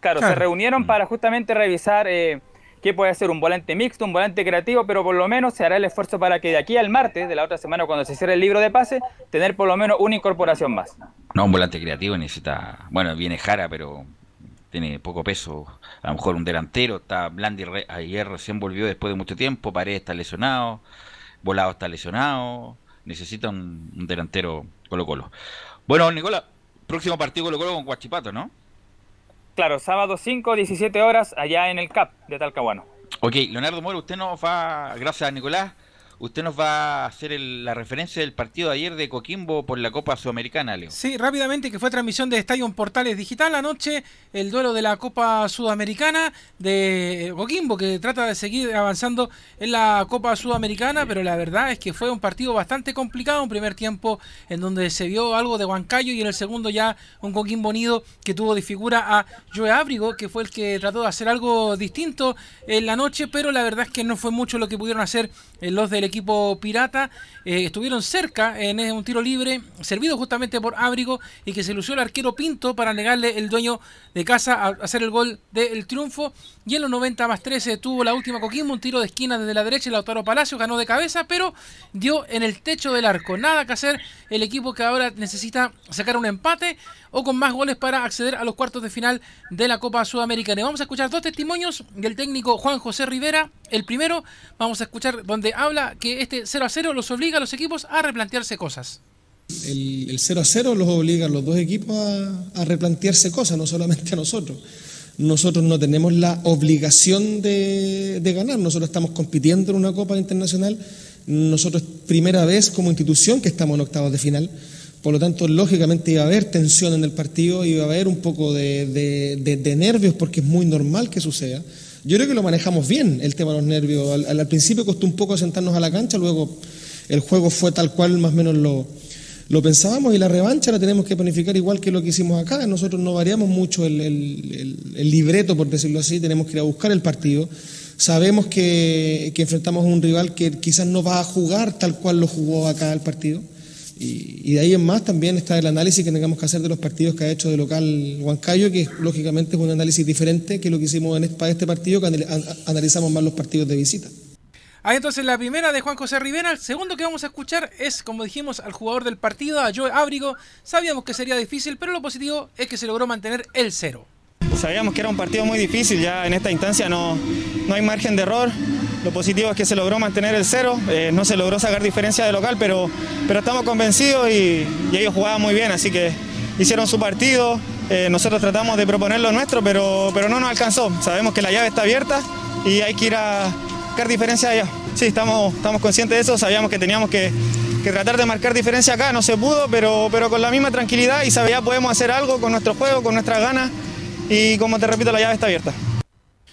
claro, se reunieron para justamente revisar eh, qué puede ser un volante mixto, un volante creativo, pero por lo menos se hará el esfuerzo para que de aquí al martes de la otra semana, cuando se cierre el libro de pase, tener por lo menos una incorporación más. No, un volante creativo necesita. Bueno, viene Jara, pero tiene poco peso. A lo mejor un delantero. Está Blandi re- ayer recién volvió después de mucho tiempo. Paredes está lesionado. Volado está lesionado. Necesita un, un delantero Colo-Colo. Bueno, Nicola, próximo partido Colo-Colo con Guachipato, ¿no? Claro, sábado 5, 17 horas, allá en el CAP de Talcahuano. Ok, Leonardo Moro, usted nos va. Gracias, Nicolás. Usted nos va a hacer el- la referencia del partido de ayer de Coquimbo por la Copa Sudamericana, Leo. Sí, rápidamente, que fue transmisión de Estadio Portales Digital anoche, el duelo de la Copa Sudamericana de Coquimbo, que trata de seguir avanzando en la Copa Sudamericana, pero la verdad es que fue un partido bastante complicado, un primer tiempo en donde se vio algo de Huancayo y en el segundo ya un Coquimbo Unido que tuvo de figura a Joe Abrigo, que fue el que trató de hacer algo distinto en la noche, pero la verdad es que no fue mucho lo que pudieron hacer eh, los del equipo pirata. Eh, estuvieron cerca en un tiro libre, servido justamente por Ábrigo, y que se lució el arquero Pinto para negarle el dueño de casa a hacer el gol del triunfo. Y en los 90 más 13 tuvo la última Coquimbo, un tiro de esquina desde la derecha, y Lautaro Palacio ganó de cabeza, pero dio en el techo del arco. Nada que hacer el equipo que ahora necesita sacar un empate o con más goles para acceder a los cuartos de final de la Copa Sudamericana. Y vamos a escuchar dos testimonios del técnico Juan José Rivera. El primero, vamos a escuchar donde habla que este 0 a 0 los obliga a los equipos a replantearse cosas. El, el 0 a 0 los obliga a los dos equipos a replantearse cosas, no solamente a nosotros nosotros no tenemos la obligación de, ganar, nosotros estamos compitiendo en una Copa Internacional, nosotros primera vez como institución que estamos en octavos de final, por lo tanto, lógicamente iba a haber tensión en el partido, iba a haber un poco de, de, de nervios porque es muy normal que suceda. Yo creo que lo manejamos bien el tema de los nervios. Al, al, principio costó un poco sentarnos a la cancha, luego el juego fue tal cual más o menos lo, lo pensábamos y la revancha la tenemos que planificar igual que lo que hicimos acá. Nosotros no variamos mucho el, el, el, libreto, por decirlo así, tenemos que ir a buscar el partido. Sabemos que, que, enfrentamos a un rival que quizás no va a jugar tal cual lo jugó acá el partido. Y, de ahí en más también está el análisis que tengamos que hacer de los partidos que ha hecho de local Huancayo, que lógicamente es un análisis diferente que lo que hicimos en para este partido, que analizamos más los partidos de visita. Ahí entonces la primera de Juan José Rivera. El segundo que vamos a escuchar es, como dijimos, al jugador del partido, a Joe Ábrigo. Sabíamos que sería difícil, pero lo positivo es que se logró mantener el cero. Sabíamos que era un partido muy difícil, ya en esta instancia no, no hay margen de error. Lo positivo es que se logró mantener el cero, eh, no se logró sacar diferencia de local, pero, pero estamos convencidos y, ellos jugaban muy bien, así que hicieron su partido. Eh, nosotros tratamos de proponer lo nuestro, pero, pero no nos alcanzó. Sabemos que la llave está abierta y hay que ir a marcar diferencia allá. Sí, estamos, estamos conscientes de eso, sabíamos que teníamos que, que, tratar de marcar diferencia acá, no se pudo, pero, pero con la misma tranquilidad y sabía podemos hacer algo con nuestro juego, con nuestras ganas y como te repito, la llave está abierta.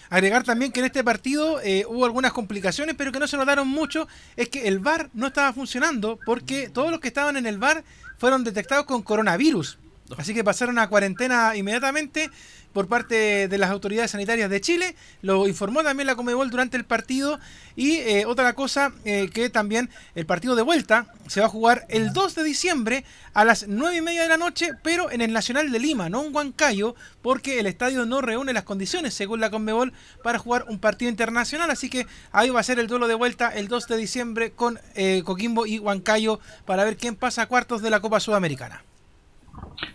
Agregar también que en este partido eh, hubo algunas complicaciones, pero que no se notaron mucho, es que el VAR no estaba funcionando porque todos los que estaban en el VAR fueron detectados con coronavirus. Así que pasaron a cuarentena inmediatamente por parte de las autoridades sanitarias de Chile. Lo informó también la Comebol durante el partido. Y eh, otra cosa eh, que también el partido de vuelta se va a jugar el 2 de diciembre a las 9 y media de la noche, pero en el Nacional de Lima, no en Huancayo, porque el estadio no reúne las condiciones, según la Conmebol, para jugar un partido internacional. Así que ahí va a ser el duelo de vuelta el 2 de diciembre con eh, Coquimbo y Huancayo para ver quién pasa a cuartos de la Copa Sudamericana.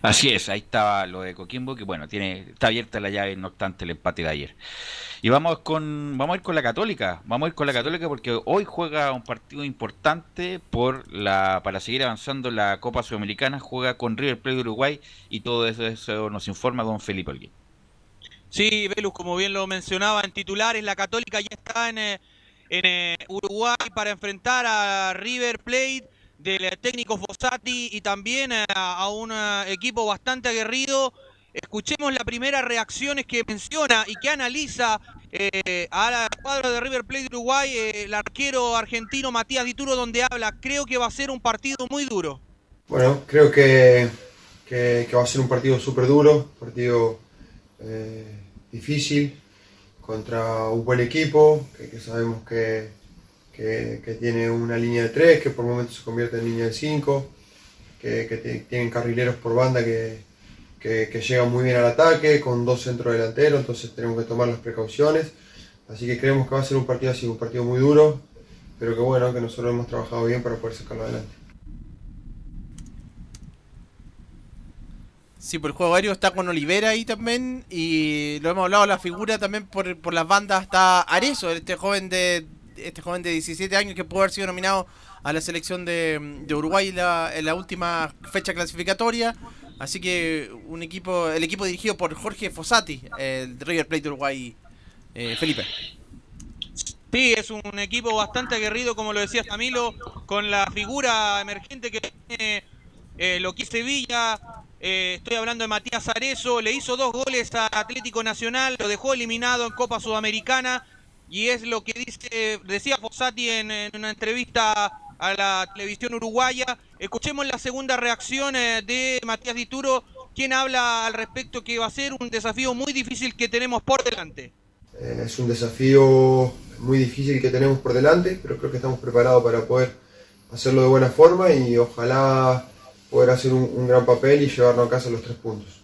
Así es, ahí estaba lo de Coquimbo, que bueno, tiene, está abierta la llave, no obstante el empate de ayer. Y vamos con, vamos a ir con la Católica, vamos a ir con la Católica porque hoy juega un partido importante por la, para seguir avanzando la Copa Sudamericana, juega con River Plate de Uruguay y todo eso, nos informa don Felipe Olguín. Sí, Velus, como bien lo mencionaba en titulares, la Católica ya está en, en, en Uruguay para enfrentar a River Plate del técnico Fossati y también a, a, un equipo bastante aguerrido. Escuchemos las primeras reacciones que menciona y que analiza eh, a la cuadra de River Plate de Uruguay eh, el arquero argentino Matías Dituro, donde habla, creo que va a ser un partido muy duro. Bueno, creo que, que, va a ser un partido súper duro, partido eh, difícil, contra un buen equipo, que sabemos que, que, tiene una línea de 3, que por momentos se convierte en línea de 5, que, tienen carrileros por banda que, que, llegan muy bien al ataque, con dos centros delanteros, entonces tenemos que tomar las precauciones. Así que creemos que va a ser un partido así, un partido muy duro, pero que bueno, que nosotros hemos trabajado bien para poder sacarlo adelante. Sí, por el juego aéreo está con Olivera ahí también. Y lo hemos hablado, la figura también por, por las bandas está Arezo, este joven de este joven de 17 años que pudo haber sido nominado a la selección de, Uruguay en la, última fecha clasificatoria. Así que un equipo, el equipo dirigido por Jorge Fossati, el River Plate de Uruguay, eh, Felipe. Sí, es un equipo bastante aguerrido, como lo decía Camilo, con la figura emergente que tiene eh, lo Sevilla. Eh, estoy hablando de Matías Arezo, le hizo dos goles a Atlético Nacional, lo dejó eliminado en Copa Sudamericana y es lo que dice decía Fossati en, una entrevista a la televisión uruguaya. Escuchemos la segunda reacción eh, de Matías Dituro, quien habla al respecto que va a ser un desafío muy difícil que tenemos por delante. Eh, es un desafío muy difícil que tenemos por delante, pero creo que estamos preparados para poder hacerlo de buena forma y ojalá poder hacer un gran papel y llevarnos a casa los tres puntos.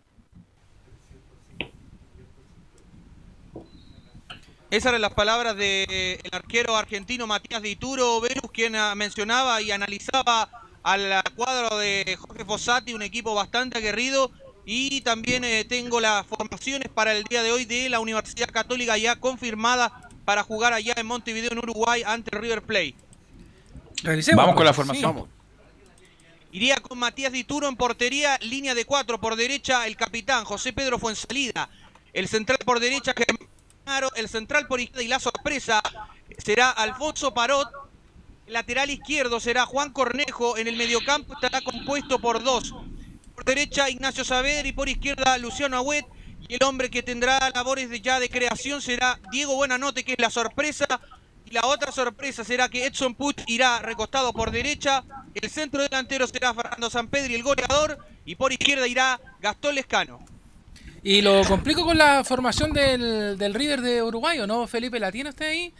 Esas eran las palabras del arquero argentino Matías Dituro Velus, quien ah, mencionaba y analizaba al cuadro de Jorge Fossati, un equipo bastante aguerrido. Y también eh, tengo las formaciones para el día de hoy de la Universidad Católica ya confirmada para jugar allá en Montevideo, en Uruguay, ante River Plate. Vamos con la formación. Iría con Matías Dituro en portería, línea de cuatro por derecha, el capitán José Pedro Fuensalida. El central por derecha, Germán el central por izquierda y la sorpresa será Alfonso Parot. El lateral izquierdo será Juan Cornejo. En el mediocampo estará compuesto por dos. Por derecha Ignacio Saavedra y por izquierda Luciano Agüet. Y el hombre que tendrá labores de ya de creación será Diego Buenanote, que es la sorpresa. Y la otra sorpresa será que Edson Puch irá recostado por derecha. El centro delantero será Fernando Sampedri, el goleador. Y por izquierda irá Gastón Lescano. Y lo complico con la formación del, del River de Uruguay, ¿o no, Felipe? ¿La tiene usted ahí?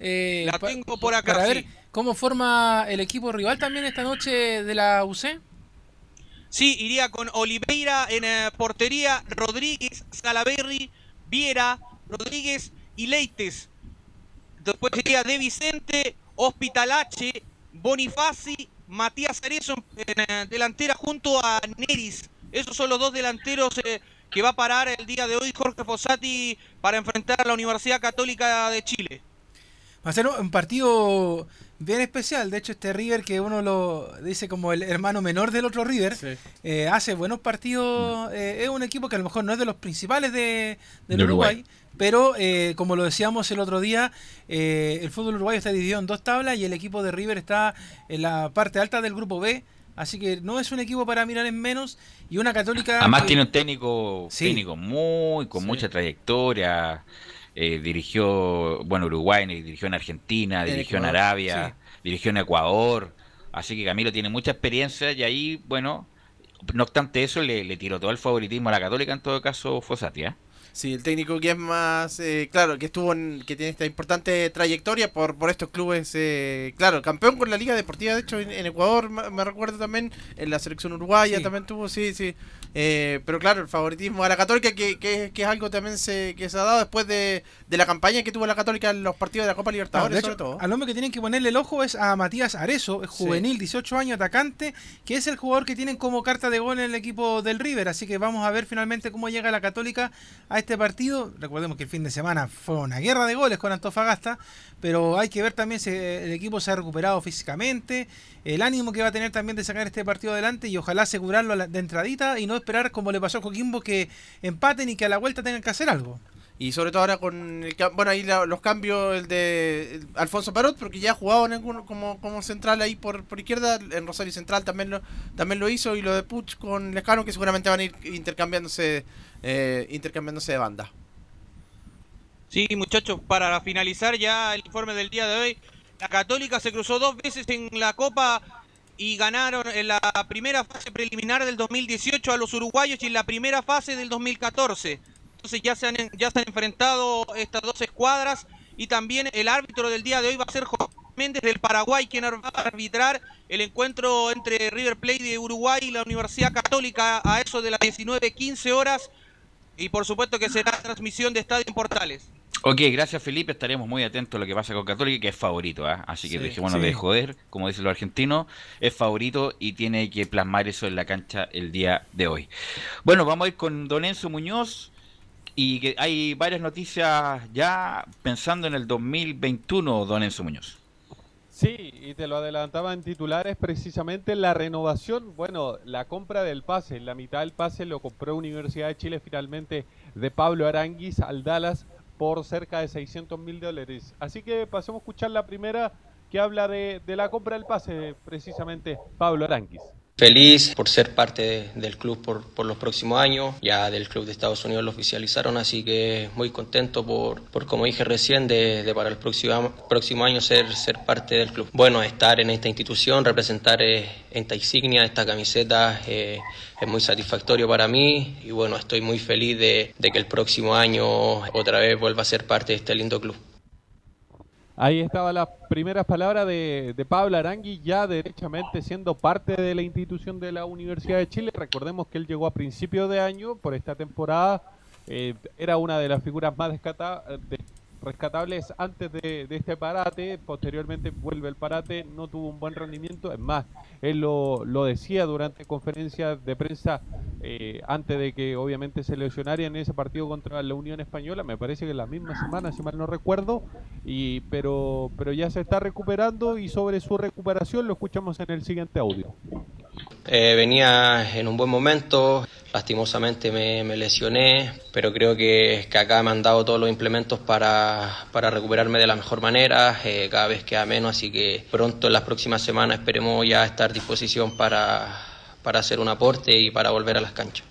Eh, La tengo por acá, Para sí. ver cómo forma el equipo rival también esta noche de la UC. Sí, iría con Oliveira en eh, portería, Rodríguez, Salaberry, Viera, Rodríguez y Leites. Después iría De Vicente, Hospitalache, Bonifaci, Matías Arezo en eh, delantera junto a Neris. Esos son los dos delanteros que va a parar el día de hoy Jorge Fossati para enfrentar a la Universidad Católica de Chile. Va a ser un partido bien especial. De hecho, este River, que uno lo dice como el hermano menor del otro River, eh, hace buenos partidos. eh, es un equipo que a lo mejor no es de los principales de, del De Uruguay. Uruguay. Pero, eh, como lo decíamos el otro día, eh, el fútbol uruguayo está dividido en dos tablas y el equipo de River está en la parte alta del grupo B. Así que no es un equipo para mirar en menos. Y una católica. Además que- tiene un técnico, Sí. técnico muy, con mucha trayectoria. eh, dirigió, bueno, Uruguay, dirigió en Argentina, En dirigió en Arabia, dirigió en Ecuador. Así que Camilo tiene mucha experiencia y ahí, bueno, no obstante eso, le, le tiró todo el favoritismo a la Católica, en todo caso, Fossati. ¿eh? Sí, el técnico que es más, eh, claro, que estuvo en, que tiene esta importante trayectoria por, por estos clubes, eh, claro, campeón con la Liga Deportiva, de hecho, en, en Ecuador, me, recuerdo también, en la selección uruguaya Sí. también tuvo, sí, sí. Eh, pero claro, el favoritismo a la Católica, que, que, que es algo también se, que se ha dado después de, de la campaña que tuvo la Católica en los partidos de la Copa Libertadores, de hecho, sobre todo. al hombre que tienen que ponerle el ojo es a Matías Arezo, es Sí. juvenil, 18 años, atacante, que es el jugador que tienen como carta de gol en el equipo del River. Así que vamos a ver finalmente cómo llega la Católica a este partido. Recordemos que el fin de semana fue una guerra de goles con Antofagasta, pero hay que ver también si el equipo se ha recuperado físicamente, el ánimo que va a tener también de sacar este partido adelante y ojalá asegurarlo de entradita y no esperar como le pasó a Coquimbo que empaten y que a la vuelta tengan que hacer algo. Y sobre todo ahora con el bueno ahí la- los cambios el de el Alfonso Parot porque ya ha jugado en algún- como, como central ahí por, por izquierda en Rosario Central también lo también lo hizo y lo de Puch con Lescano que seguramente van a ir intercambiándose eh, intercambiándose de banda. Sí, muchachos, para finalizar ya el informe del día de hoy, la Católica se cruzó dos veces en la Copa y ganaron en la primera fase preliminar del 2018 a los uruguayos y en la primera fase del 2014. Entonces ya se han, ya se han enfrentado estas dos escuadras y también el árbitro del día de hoy va a ser José Méndez del Paraguay quien va a arbitrar el encuentro entre River Plate de Uruguay y la Universidad Católica a eso de las 19.15 horas y por supuesto que será transmisión de Estadio en Portales. Ok, gracias Felipe, estaremos muy atentos a lo que pasa con Católica, que es favorito, ¿ah? así que Sí, dejémonos sí. de joder, como dicen los argentinos, es favorito y tiene que plasmar eso en la cancha el día de hoy. Bueno, vamos a ir con Don Enzo Muñoz y que hay varias noticias ya pensando en el 2021, Don Enzo Muñoz. Sí, y te lo adelantaba en titulares precisamente la renovación, bueno, la compra del pase, la mitad del pase lo compró Universidad de Chile finalmente de Pablo Aranguis al Dallas por cerca de 600 mil dólares. Así que pasemos a escuchar la primera que habla de, la compra del pase, precisamente Pablo Aranguis. Feliz por ser parte de- del club por, por los próximos años. Ya del club de Estados Unidos lo oficializaron, así que muy contento por, por como dije recién, de, de para el próximo, próximo año ser, ser parte del club. Bueno, estar en esta institución, representar eh, esta insignia, esta camiseta, eh, es muy satisfactorio para mí y bueno, estoy muy feliz de, de que el próximo año otra vez vuelva a ser parte de este lindo club. Ahí estaban las primeras palabras de, de Pablo Arangui, ya derechamente siendo parte de la institución de la Universidad de Chile. Recordemos que él llegó a principios de año por esta temporada. eh, era una de las figuras más descata- de- rescatables antes de, este parate. Posteriormente vuelve el parate, no tuvo un buen rendimiento. Es más, él lo, decía durante conferencias de prensa eh, antes de que obviamente se lesionara en ese partido contra la Unión Española. Me parece que la misma semana, si mal no recuerdo. Y, pero, pero ya se está recuperando y sobre su recuperación lo escuchamos en el siguiente audio. Eh, venía en un buen momento, lastimosamente me, lesioné, pero creo que, que acá me han dado todos los implementos para, para recuperarme de la mejor manera, eh, cada vez queda menos, así que pronto en las próximas semanas esperemos ya estar a disposición para, hacer un aporte y para volver a las canchas.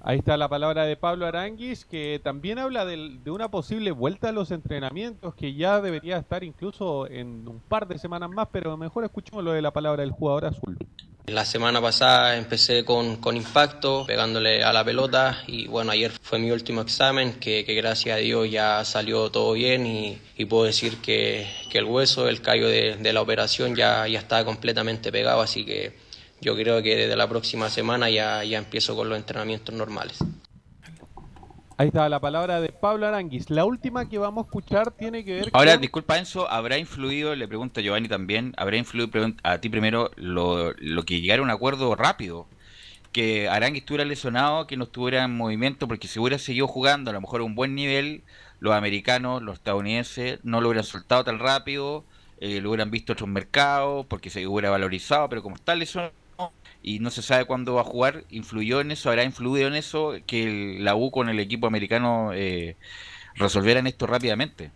Ahí está la palabra de Pablo Aranguis, que también habla del- de, una posible vuelta a los entrenamientos, que ya debería estar incluso en un par de semanas más, pero mejor escuchemos lo de la palabra del jugador azul. La semana pasada empecé con, con impacto, pegándole a la pelota y bueno, ayer fue mi último examen, que, que gracias a Dios ya salió todo bien y, y puedo decir que, que el hueso, el callo de, la operación ya, ya está completamente pegado, así que yo creo que desde la próxima semana ya, ya empiezo con los entrenamientos normales. Ahí está la palabra de Pablo Aranguis. La última que vamos a escuchar tiene que ver Ahora, con... disculpa Enzo, ¿habrá influido, le pregunto a Giovanni también, ¿habrá influido a ti primero lo, lo que llegara a un acuerdo rápido? Que Arangui estuviera lesionado, que no estuviera en movimiento, porque si hubiera seguido jugando a lo mejor a un buen nivel, los americanos, los estadounidenses, no lo hubieran soltado tan rápido, eh, lo hubieran visto otros mercados, porque se hubiera valorizado, pero como está lesionado y no se sabe cuándo va a jugar, influyó en eso, habrá influido en eso que la U con el equipo americano eh, resolvieran esto rápidamente.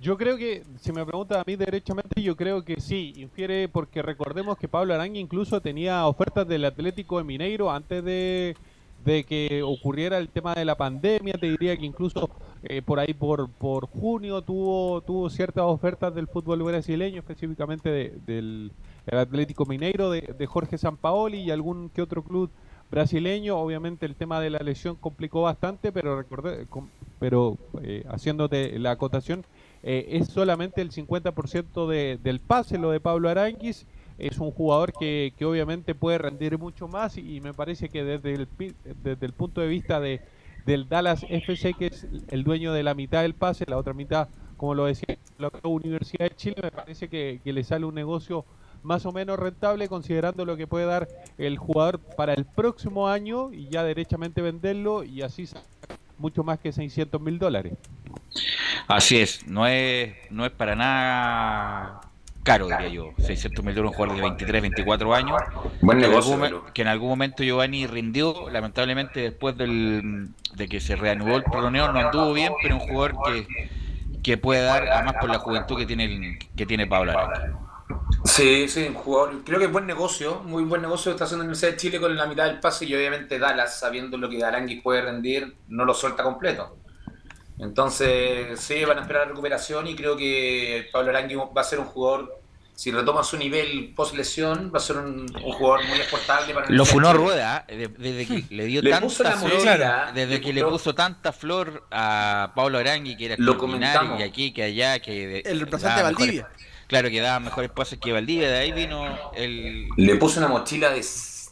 Yo creo que, si me pregunta a mí derechamente, yo creo que sí, infiere porque recordemos que Pablo Arangui incluso tenía ofertas del Atlético de Mineiro antes de, de que ocurriera el tema de la pandemia, te diría que incluso eh, por ahí por, por junio tuvo, tuvo ciertas ofertas del fútbol brasileño, específicamente de- del el Atlético Mineiro, de, Jorge Sampaoli y algún que otro club brasileño. Obviamente el tema de la lesión complicó bastante, pero recordé, pero eh, haciéndote la acotación, eh, es solamente el 50% de, del pase lo de Pablo Aranguis. Es un jugador que, que obviamente puede rendir mucho más y, me parece que desde el, desde el punto de vista de, del Dallas FC, que es el dueño de la mitad del pase, la otra mitad, como lo decía la Universidad de Chile, me parece que, que le sale un negocio más o menos rentable considerando lo que puede dar el jugador para el próximo año y ya derechamente venderlo y así sacar mucho más que 600 mil dólares. Así es, no es, no es para nada caro, diría yo. 600 mil dólares un jugador de 23, 24 años. Buen que, en negocio, algún, Velo. mo- que en algún momento Giovanni rindió, lamentablemente después del, de que se reanudó el torneo no anduvo bien, pero un jugador que, que puede dar, además por la juventud que tiene, el- que tiene Pablo Aranqui. Sí, sí, un jugador. Creo que es buen negocio, muy buen negocio está haciendo la Universidad de Chile con la mitad del pase y obviamente Dallas, sabiendo lo que Aranguis puede rendir, no lo suelta completo. Entonces, sí, van a esperar la recuperación y creo que Pablo Arangui va a ser un jugador, si retoma su nivel post lesión, va a ser un, un jugador muy exportable para Lo funó de. Rueda, ¿eh? De- desde que le dio Le tanta puso la flor, mochila, desde le que le puso- tanta flor a Pablo Arangui, que era Lo comentamos. y aquí, que allá, que El reemplazante de Valdivia. mejores- claro, que daba mejores pases que Valdivia, de ahí vino el... Le puso una mochila de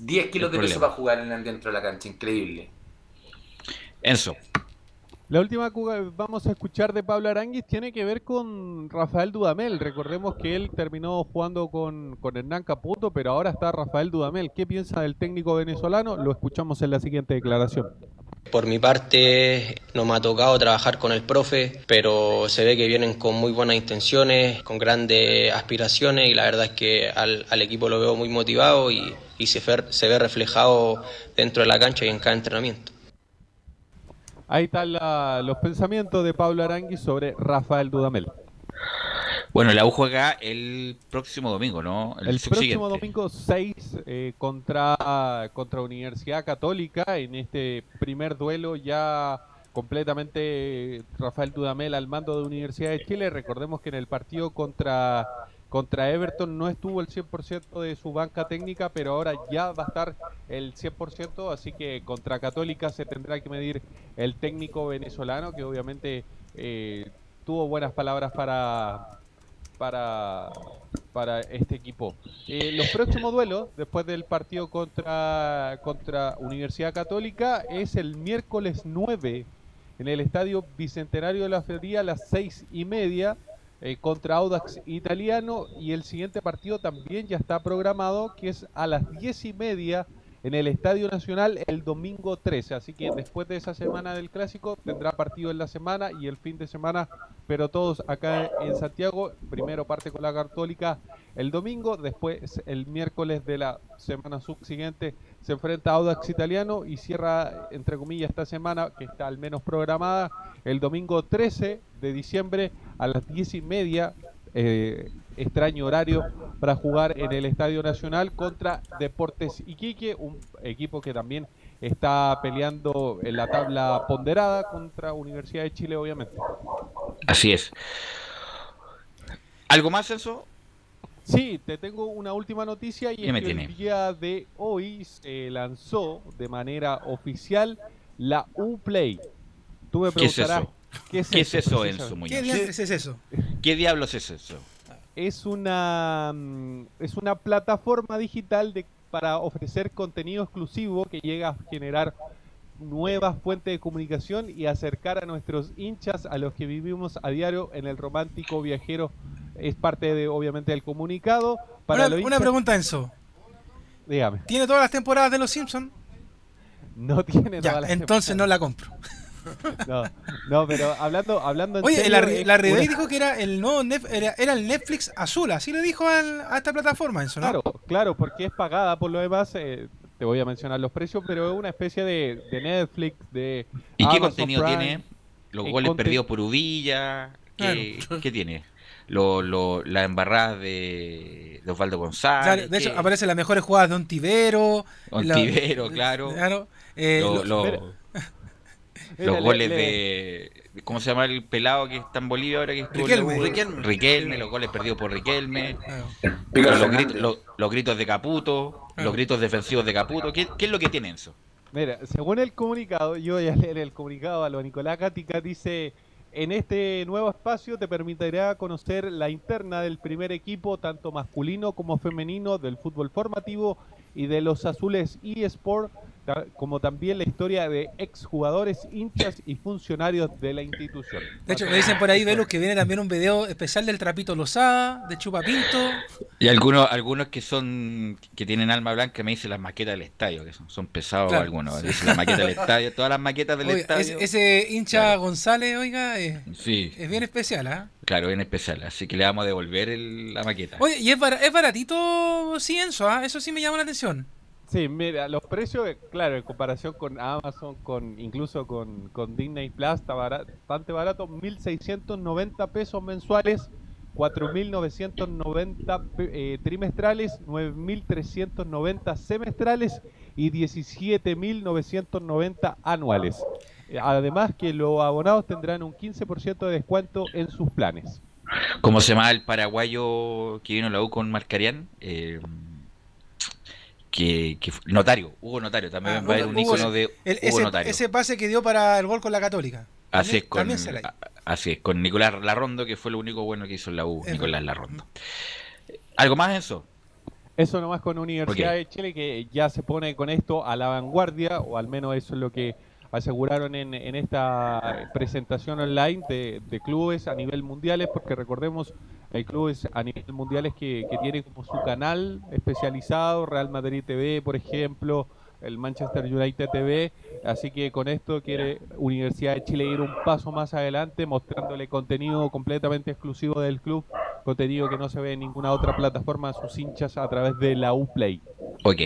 10 kilos de peso para jugar en- dentro de la cancha, increíble. Enzo. La última que vamos a escuchar de Pablo Aranguis tiene que ver con Rafael Dudamel. Recordemos que él terminó jugando con, con Hernán Caputo, pero ahora está Rafael Dudamel. ¿Qué piensa del técnico venezolano? Lo escuchamos en la siguiente declaración. Por mi parte, no me ha tocado trabajar con el profe, pero se ve que vienen con muy buenas intenciones, con grandes aspiraciones y la verdad es que al, al equipo lo veo muy motivado y, y se, se ve reflejado dentro de la cancha y en cada entrenamiento. Ahí están la- los pensamientos de Pablo Aranguis sobre Rafael Dudamel. Bueno, la U juega el próximo domingo, ¿no? El próximo domingo 6 eh, contra, contra Universidad Católica en este primer duelo ya completamente Rafael Dudamel al mando de Universidad de Chile. Recordemos que en el partido contra, contra Everton no estuvo el 100% de su banca técnica, pero ahora ya va a estar el 100%, así que contra Católica se tendrá que medir el técnico venezolano que obviamente... eh, tuvo buenas palabras para, para, para este equipo. Eh, los próximos duelos, después del partido contra, contra Universidad Católica, es el miércoles 9 en el Estadio Bicentenario de la Feria a las seis y media eh, contra Audax Italiano y el siguiente partido también ya está programado que es a las diez y media en el Estadio Nacional el domingo 13. Así que después de esa semana del clásico tendrá partido en la semana y el fin de semana, pero todos acá en Santiago. Primero parte con la Católica el domingo, después el miércoles de la semana subsiguiente se enfrenta a Audax Italiano y cierra, entre comillas, esta semana, que está al menos programada, el domingo 13 de diciembre a las 10 y media. eh, extraño horario para jugar en el Estadio Nacional contra Deportes Iquique, un equipo que también está peleando en la tabla ponderada contra Universidad de Chile, obviamente. Así es. ¿Algo más, Celso? Sí, te tengo una última noticia y ¿Qué es me que tiene? el día de hoy se lanzó de manera oficial la Uplay. Tú me ¿Qué es preguntarás, eso? ¿Qué es eso? Enzo Muñoz? ¿Qué diantres es eso? ¿Qué diablos es eso? Es una mm, es una plataforma digital de, para ofrecer contenido exclusivo que llega a generar nuevas fuentes de comunicación y acercar a nuestros hinchas a los que vivimos a diario en el romántico viajero es parte de obviamente del comunicado para Una, los una pregunta, Enzo. dígame ¿Tiene todas las temporadas de Los Simpsons? no tiene Ya, todas las entonces no la compro. No, no, pero hablando hablando en Oye, serio, la, la una- dijo que era el nuevo Nef- era, era el Netflix azul, así le dijo al- a esta plataforma, Enzo, ¿no? Claro, claro, porque es pagada por lo demás. eh, te voy a mencionar los precios, pero es una especie de, de Netflix, de. ¿Y qué contenido Prime. tiene? ¿Los goles perdidos por Uvilla? ¿Qué, qué tiene? Lo, lo, la embarrada de, de Osvaldo González. Claro, de hecho, aparecen las mejores jugadas de Ontivero. la- Ontivero, claro. claro, eh, Lo- lo- lo- Mira. los goles le- de. ¿Cómo se llama el pelado que está en Bolivia ahora? Que estuvo en Riquelme. Riquelme. Riquelme, los goles perdidos por Riquelme. Los, gritos, los- los gritos de Caputo. Los gritos defensivos de Caputo. ¿Qué, qué es lo que tiene eso? Mira, según el comunicado, yo voy a leer el comunicado a lo Nicolás Gatica, dice, en este nuevo espacio te permitirá conocer la interna del primer equipo, tanto masculino como femenino, del fútbol formativo y de los azules eSport, como también la historia de exjugadores, hinchas y funcionarios de la institución. De hecho, me dicen por ahí, Velus, que viene también un video especial del Trapito Lozada, de Chupapinto. Y algunos, algunos que son que tienen alma blanca me dicen las maquetas del estadio, que son, son pesados Claro. algunos. Dicen las maquetas del estadio, todas las maquetas del Oiga, estadio. ese, ese hincha González, oiga, es, Sí, es bien especial, ¿ah? claro, bien especial. Así que le vamos a devolver el- la maqueta. Oye, y es, bara- es baratito, sí, Enzo, ¿ah? Eso sí me llama la atención. Sí, mira, los precios, claro, en comparación con Amazon, con incluso con, con Disney Plus, está bara- bastante barato, 1.690 pesos mensuales, 4.990 pe- eh, trimestrales, 9.390 semestrales y 17.990 anuales. Además que los abonados tendrán un 15% de descuento en sus planes. ¿Cómo se llama el paraguayo que vino a la U con Marcarián? Eh, que, que fue- Notario, Hugo Notario, también Ah, va a haber un icono de el- Hugo ese, Notario. ese pase que dio para el gol con la Católica. Así es, con, así es, con Nicolás Larrondo, que fue lo único bueno que hizo en la U, Es Nicolás Larrondo. ¿Algo más, Enzo? Eso nomás con Universidad de Chile que ya se pone con esto a la vanguardia, o al menos eso es lo que aseguraron en, en esta presentación online de, de clubes a nivel mundiales, porque recordemos, hay clubes a nivel mundiales que, que tienen como su canal especializado, Real Madrid TV, por ejemplo, el Manchester United TV, así que con esto quiere Universidad de Chile ir un paso más adelante, mostrándole contenido completamente exclusivo del club, contenido que no se ve en ninguna otra plataforma a sus hinchas a través de la Uplay. Ok.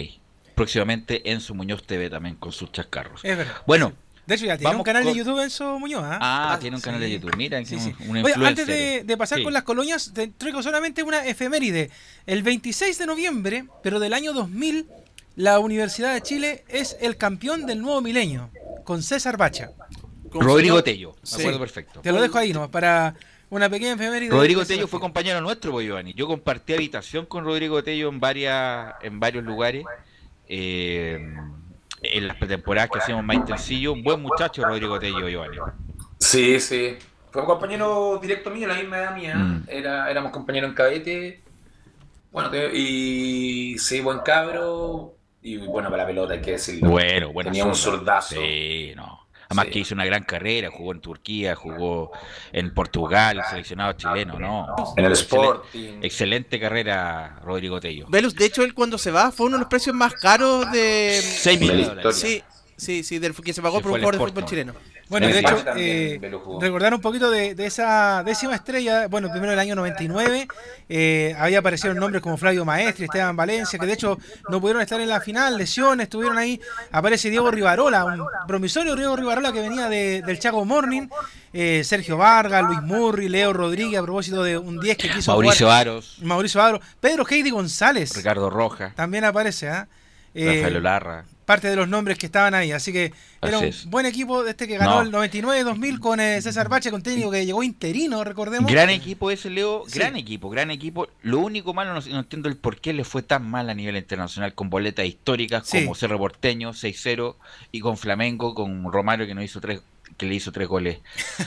Próximamente Enzo Muñoz TV también con sus chascarros. Es verdad. Bueno, De hecho, ya tiene un Vamos canal de YouTube Enzo Muñoz, ¿ah? Ah, tiene un canal de. YouTube. Mira, Sí, un, un Oye, antes de, de pasar Sí. con las colonias, te traigo solamente una efeméride. El 26 de noviembre, pero del año 2000, la Universidad de Chile es el campeón del nuevo milenio, con César Bacha. Rodrigo Tello, me Sí. acuerdo perfecto. Te lo dejo ahí, ¿no? Para una pequeña efeméride. Rodrigo Tello fue compañero nuestro, pues, Giovanni. Yo compartí habitación con Rodrigo Tello en varias, en varios lugares. eh, en pretemporadas que hacíamos más intensillo. Un buen muchacho, Rodrigo Tello, Giovanni. Sí, sí. fue compañero directo mío, la misma edad mía. Mm. Era, éramos compañeros en cadete. Bueno, y sí, buen cabro. Y bueno para la pelota, hay que decirlo. Bueno, bueno. Tenía un zurdazo. Sí, no. Además que hizo una gran carrera, jugó en Turquía, jugó en Portugal, seleccionado chileno, ¿no? En el Sporting. Excelente carrera, Rodrigo Tello. Velus, de hecho, él cuando se va fue uno de los precios más caros de. Seis millones de dólares. Sí, sí, sí, del que se pagó Se por un jugador de fútbol chileno. Bueno, En de hecho, también eh, recordar un poquito de, de esa décima estrella, bueno, primero el año 99, eh, había aparecido nombres como Flavio Maestri, Esteban Valencia, que de hecho no pudieron estar en la final, lesiones, estuvieron ahí, aparece Diego Rivarola, un promisorio Diego Rivarola que venía de- del Chaco Morning, eh, Sergio Vargas, Luis Murri, Leo Rodríguez, a propósito de un 10 que quiso Mauricio jugar- Aros, Mauricio Aros, Pedro Heidi González, Ricardo Roja, también aparece, ¿ah? Eh, Rafael Olarra. Parte de los nombres que estaban ahí. Así que era Así un es. buen equipo de este que ganó No. el 99-2000 con eh, César Bache, con técnico que llegó interino, recordemos. Gran equipo ese, Leo. Sí. Gran equipo, gran equipo. Lo único malo, no, no entiendo el por qué le fue tan mal a nivel internacional con boletas históricas Sí. como Cerro Porteño, 6-0, y con Flamengo, con Romario que no hizo tres que le hizo tres goles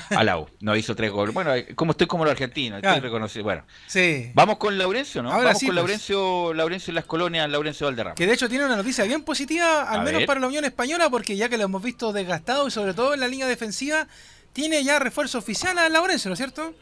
a la U. No hizo tres goles. Bueno, eh, como estoy como los argentinos, estoy Claro. reconocido. Bueno, Sí. vamos con Laurencio, ¿no? Ahora vamos sí, con pues. Laurencio, Laurencio y las colonias, Laurencio Valderrama. Que de hecho tiene una noticia bien positiva, al A menos ver. para la Unión Española, porque ya que lo hemos visto desgastado y sobre todo en la línea defensiva, tiene ya refuerzo oficial a Laurencio, ¿no es cierto?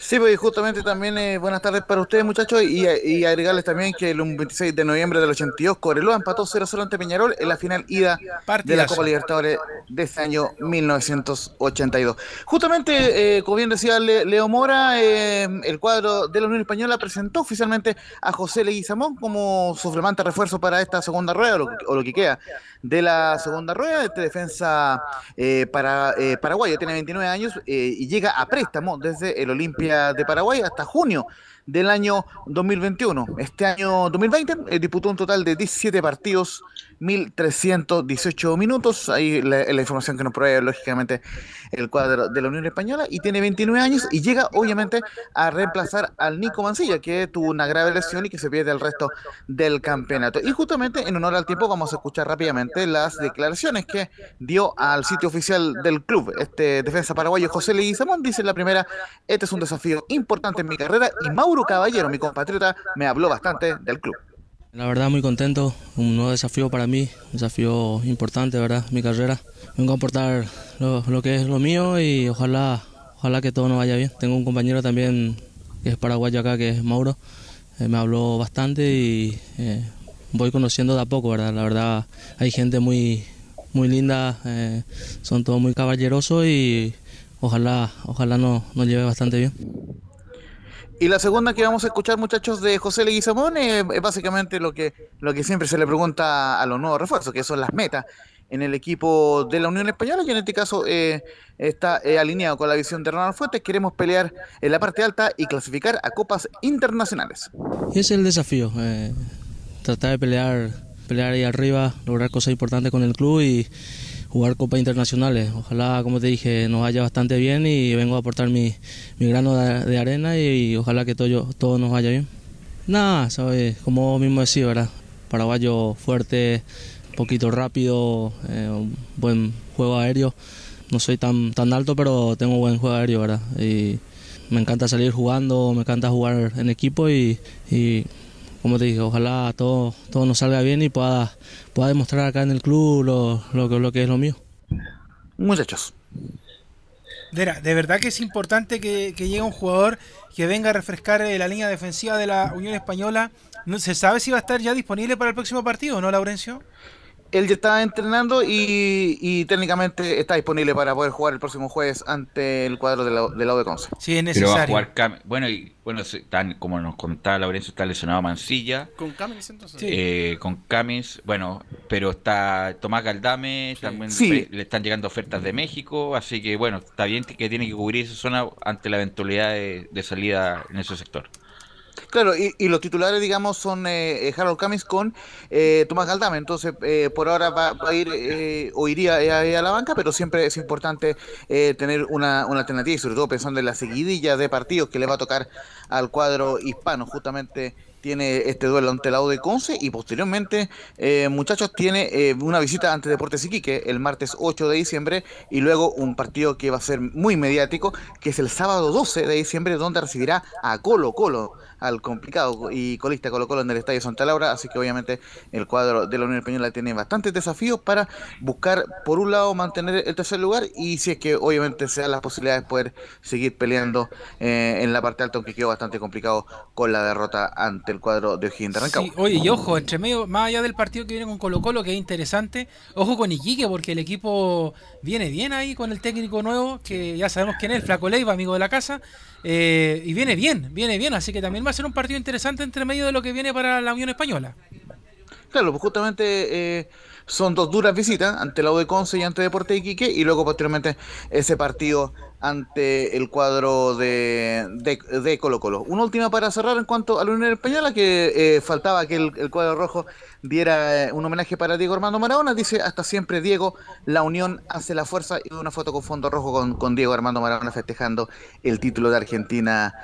Sí, pues justamente también eh, buenas tardes para ustedes muchachos y, agregarles también que el 26 de noviembre del 82 Coreloa empató 0-0 ante Peñarol en la final ida de la Partidazo. Copa Libertadores de este año 1982. Justamente, eh, como bien decía Le- Leo Mora, eh, el cuadro de la Unión Española presentó oficialmente a José Leguizamón como su flamante refuerzo para esta segunda rueda o lo, que queda de la segunda rueda. Este defensa eh, para, paraguayo tiene 29 años y llega a préstamo desde el Olimpia de Paraguay hasta junio del año 2021. Este año 2020 eh, disputó un total de 17 partidos, 1.318 minutos. Ahí la, información que nos provee, lógicamente, el cuadro de la Unión Española. Y tiene 29 años y llega, obviamente, a reemplazar al Nico Mancilla, que tuvo una grave lesión y que se pierde el resto del campeonato. Y justamente, en honor al tiempo, vamos a escuchar rápidamente las declaraciones que dio al sitio oficial del club. Este defensa paraguayo José Leguizamón dice la primera, este es un desafío importante en mi carrera y Mauro Caballero, mi compatriota, me habló bastante del club. La verdad muy contento, un nuevo desafío para mí, un desafío importante, ¿verdad? Mi carrera. Vengo a aportar lo, lo que es lo mío y ojalá, ojalá que todo nos vaya bien. Tengo un compañero también que es paraguayo acá, que es Mauro. Eh, me habló bastante y eh, voy conociendo de a poco, ¿verdad? La verdad hay gente muy, muy linda, eh, son todos muy caballerosos y ojalá, ojalá nos, nos lleve bastante bien. Y la segunda que vamos a escuchar, muchachos, de José Leguizamón, eh, es básicamente lo que, siempre se le pregunta a los nuevos refuerzos, que son las metas en el equipo de la Unión Española, y en este caso eh, está eh, alineado con la visión de Ronald Fuentes. Queremos pelear en la parte alta y clasificar a copas internacionales. Ese es el desafío, eh, tratar de pelear, pelear ahí arriba, lograr cosas importantes con el club y jugar copas internacionales. Ojalá, como te dije, nos vaya bastante bien y vengo a aportar mi, mi grano de, arena y, ojalá que todo, todo nos vaya bien. Nada, ¿sabes? como mismo decís, ¿verdad? Paraguayo fuerte, poquito rápido, eh, un buen juego aéreo. No soy tan, tan alto, pero tengo buen juego aéreo, ¿verdad? Y me encanta salir jugando, me encanta jugar en equipo y, y como te dije, ojalá todo, todo nos salga bien y pueda, pueda demostrar acá en el club lo, lo, que- lo que es lo mío. Muchachos. Mira, de verdad que es importante que, que llegue un jugador que venga a refrescar eh, la línea defensiva de la Unión Española. No se sabe si va a estar ya disponible para el próximo partido, ¿no, Laurencio? Él ya está entrenando y, y técnicamente está disponible para poder jugar el próximo jueves ante el cuadro de la, de la de Conce. Sí, es Pero va a jugar Cam- Bueno, y, bueno como nos contaba Laurencio, está lesionado Mancilla. Con Camis entonces. eh, con Camis, bueno, pero está Tomás Galdame, también Sí. le están llegando ofertas de México, así que bueno, está bien que tiene que cubrir esa zona ante la eventualidad de, de salida en ese sector. Claro, y, y los titulares, digamos, son eh, eh, Harold Camis con eh, Tomás Galdame. Entonces, eh, por ahora va, a ir eh, o iría eh, a, la banca, pero siempre es importante tener una, una alternativa y sobre todo pensando en la seguidilla de partidos que le va a tocar al cuadro hispano, justamente tiene este duelo ante la U de Conce y posteriormente, eh, muchachos, tiene eh, una visita ante Deportes Iquique el martes 8 de diciembre y luego un partido que va a ser muy mediático, que es el sábado 12 de diciembre, donde recibirá a Colo Colo al complicado y colista Colo Colo en el Estadio Santa Laura, así que obviamente el cuadro de la Unión Española tiene bastantes desafíos para buscar, por un lado, mantener el tercer lugar y si es que obviamente se dan las posibilidades de poder seguir peleando eh, en la parte alta, aunque quedó bastante complicado con la derrota ante el cuadro de O'Higgins de. Sí, oye, y ojo, entre medio, más allá del partido que viene con Colo Colo, que es interesante, ojo con Iquique, porque el equipo viene bien ahí con el técnico nuevo, que ya sabemos quién es, Flaco Leiva, amigo de la casa, eh, y viene bien, viene bien, así que también va a ser un partido interesante entre medio de lo que viene para la Unión Española. Claro, pues justamente eh, son dos duras visitas ante la U de Conce y ante Deporte de Iquique y luego posteriormente ese partido ante el cuadro de, de, de Colo Colo. Una última para cerrar en cuanto a la Unión Española, que eh, faltaba que el, el cuadro rojo diera eh, un homenaje para Diego Armando Maradona. Dice, hasta siempre Diego, la Unión hace la fuerza y una foto con fondo rojo con, con Diego Armando Maradona festejando el título de Argentina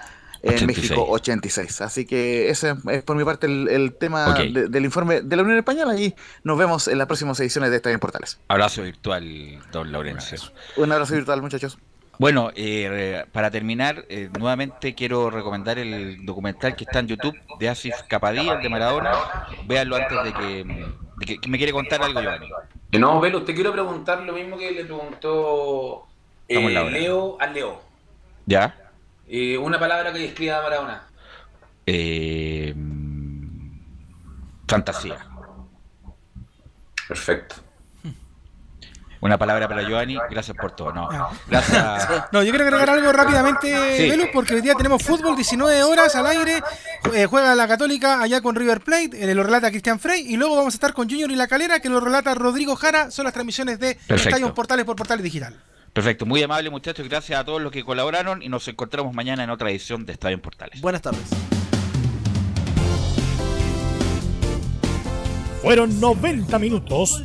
en 86. México 86. Así que ese es por mi parte el, el tema de- del informe de la Unión Española y nos vemos en las próximas ediciones de Estadio Portales. Abrazo virtual, don Laurencio. Un abrazo virtual, muchachos. Bueno, eh, para terminar, eh, nuevamente quiero recomendar el documental que está en YouTube de Asif Capadí, el de Maradona. Véanlo antes de que, de que- que me quiere contar algo, Giovanni. Eh, No, Velo, te quiero preguntar lo mismo que le preguntó eh. Leo al Leo. ¿Ya? Eh, una palabra que describa a Maradona. Eh, fantasía. Perfecto. Una palabra para Giovanni, gracias por todo. No, gracias. No, yo quiero agregar algo rápidamente, Sí. Porque hoy día tenemos fútbol, 19 horas al aire, eh, juega la Católica allá con River Plate, eh, lo relata Cristian Frey, y luego vamos a estar con Junior y La Calera, que lo relata Rodrigo Jara, son las transmisiones de Perfecto. Estadio Portales por Portales Digital. Perfecto, muy amable muchachos, gracias a todos los que colaboraron y nos encontramos mañana en otra edición de Estadio en Portales. Buenas tardes. Fueron 90 minutos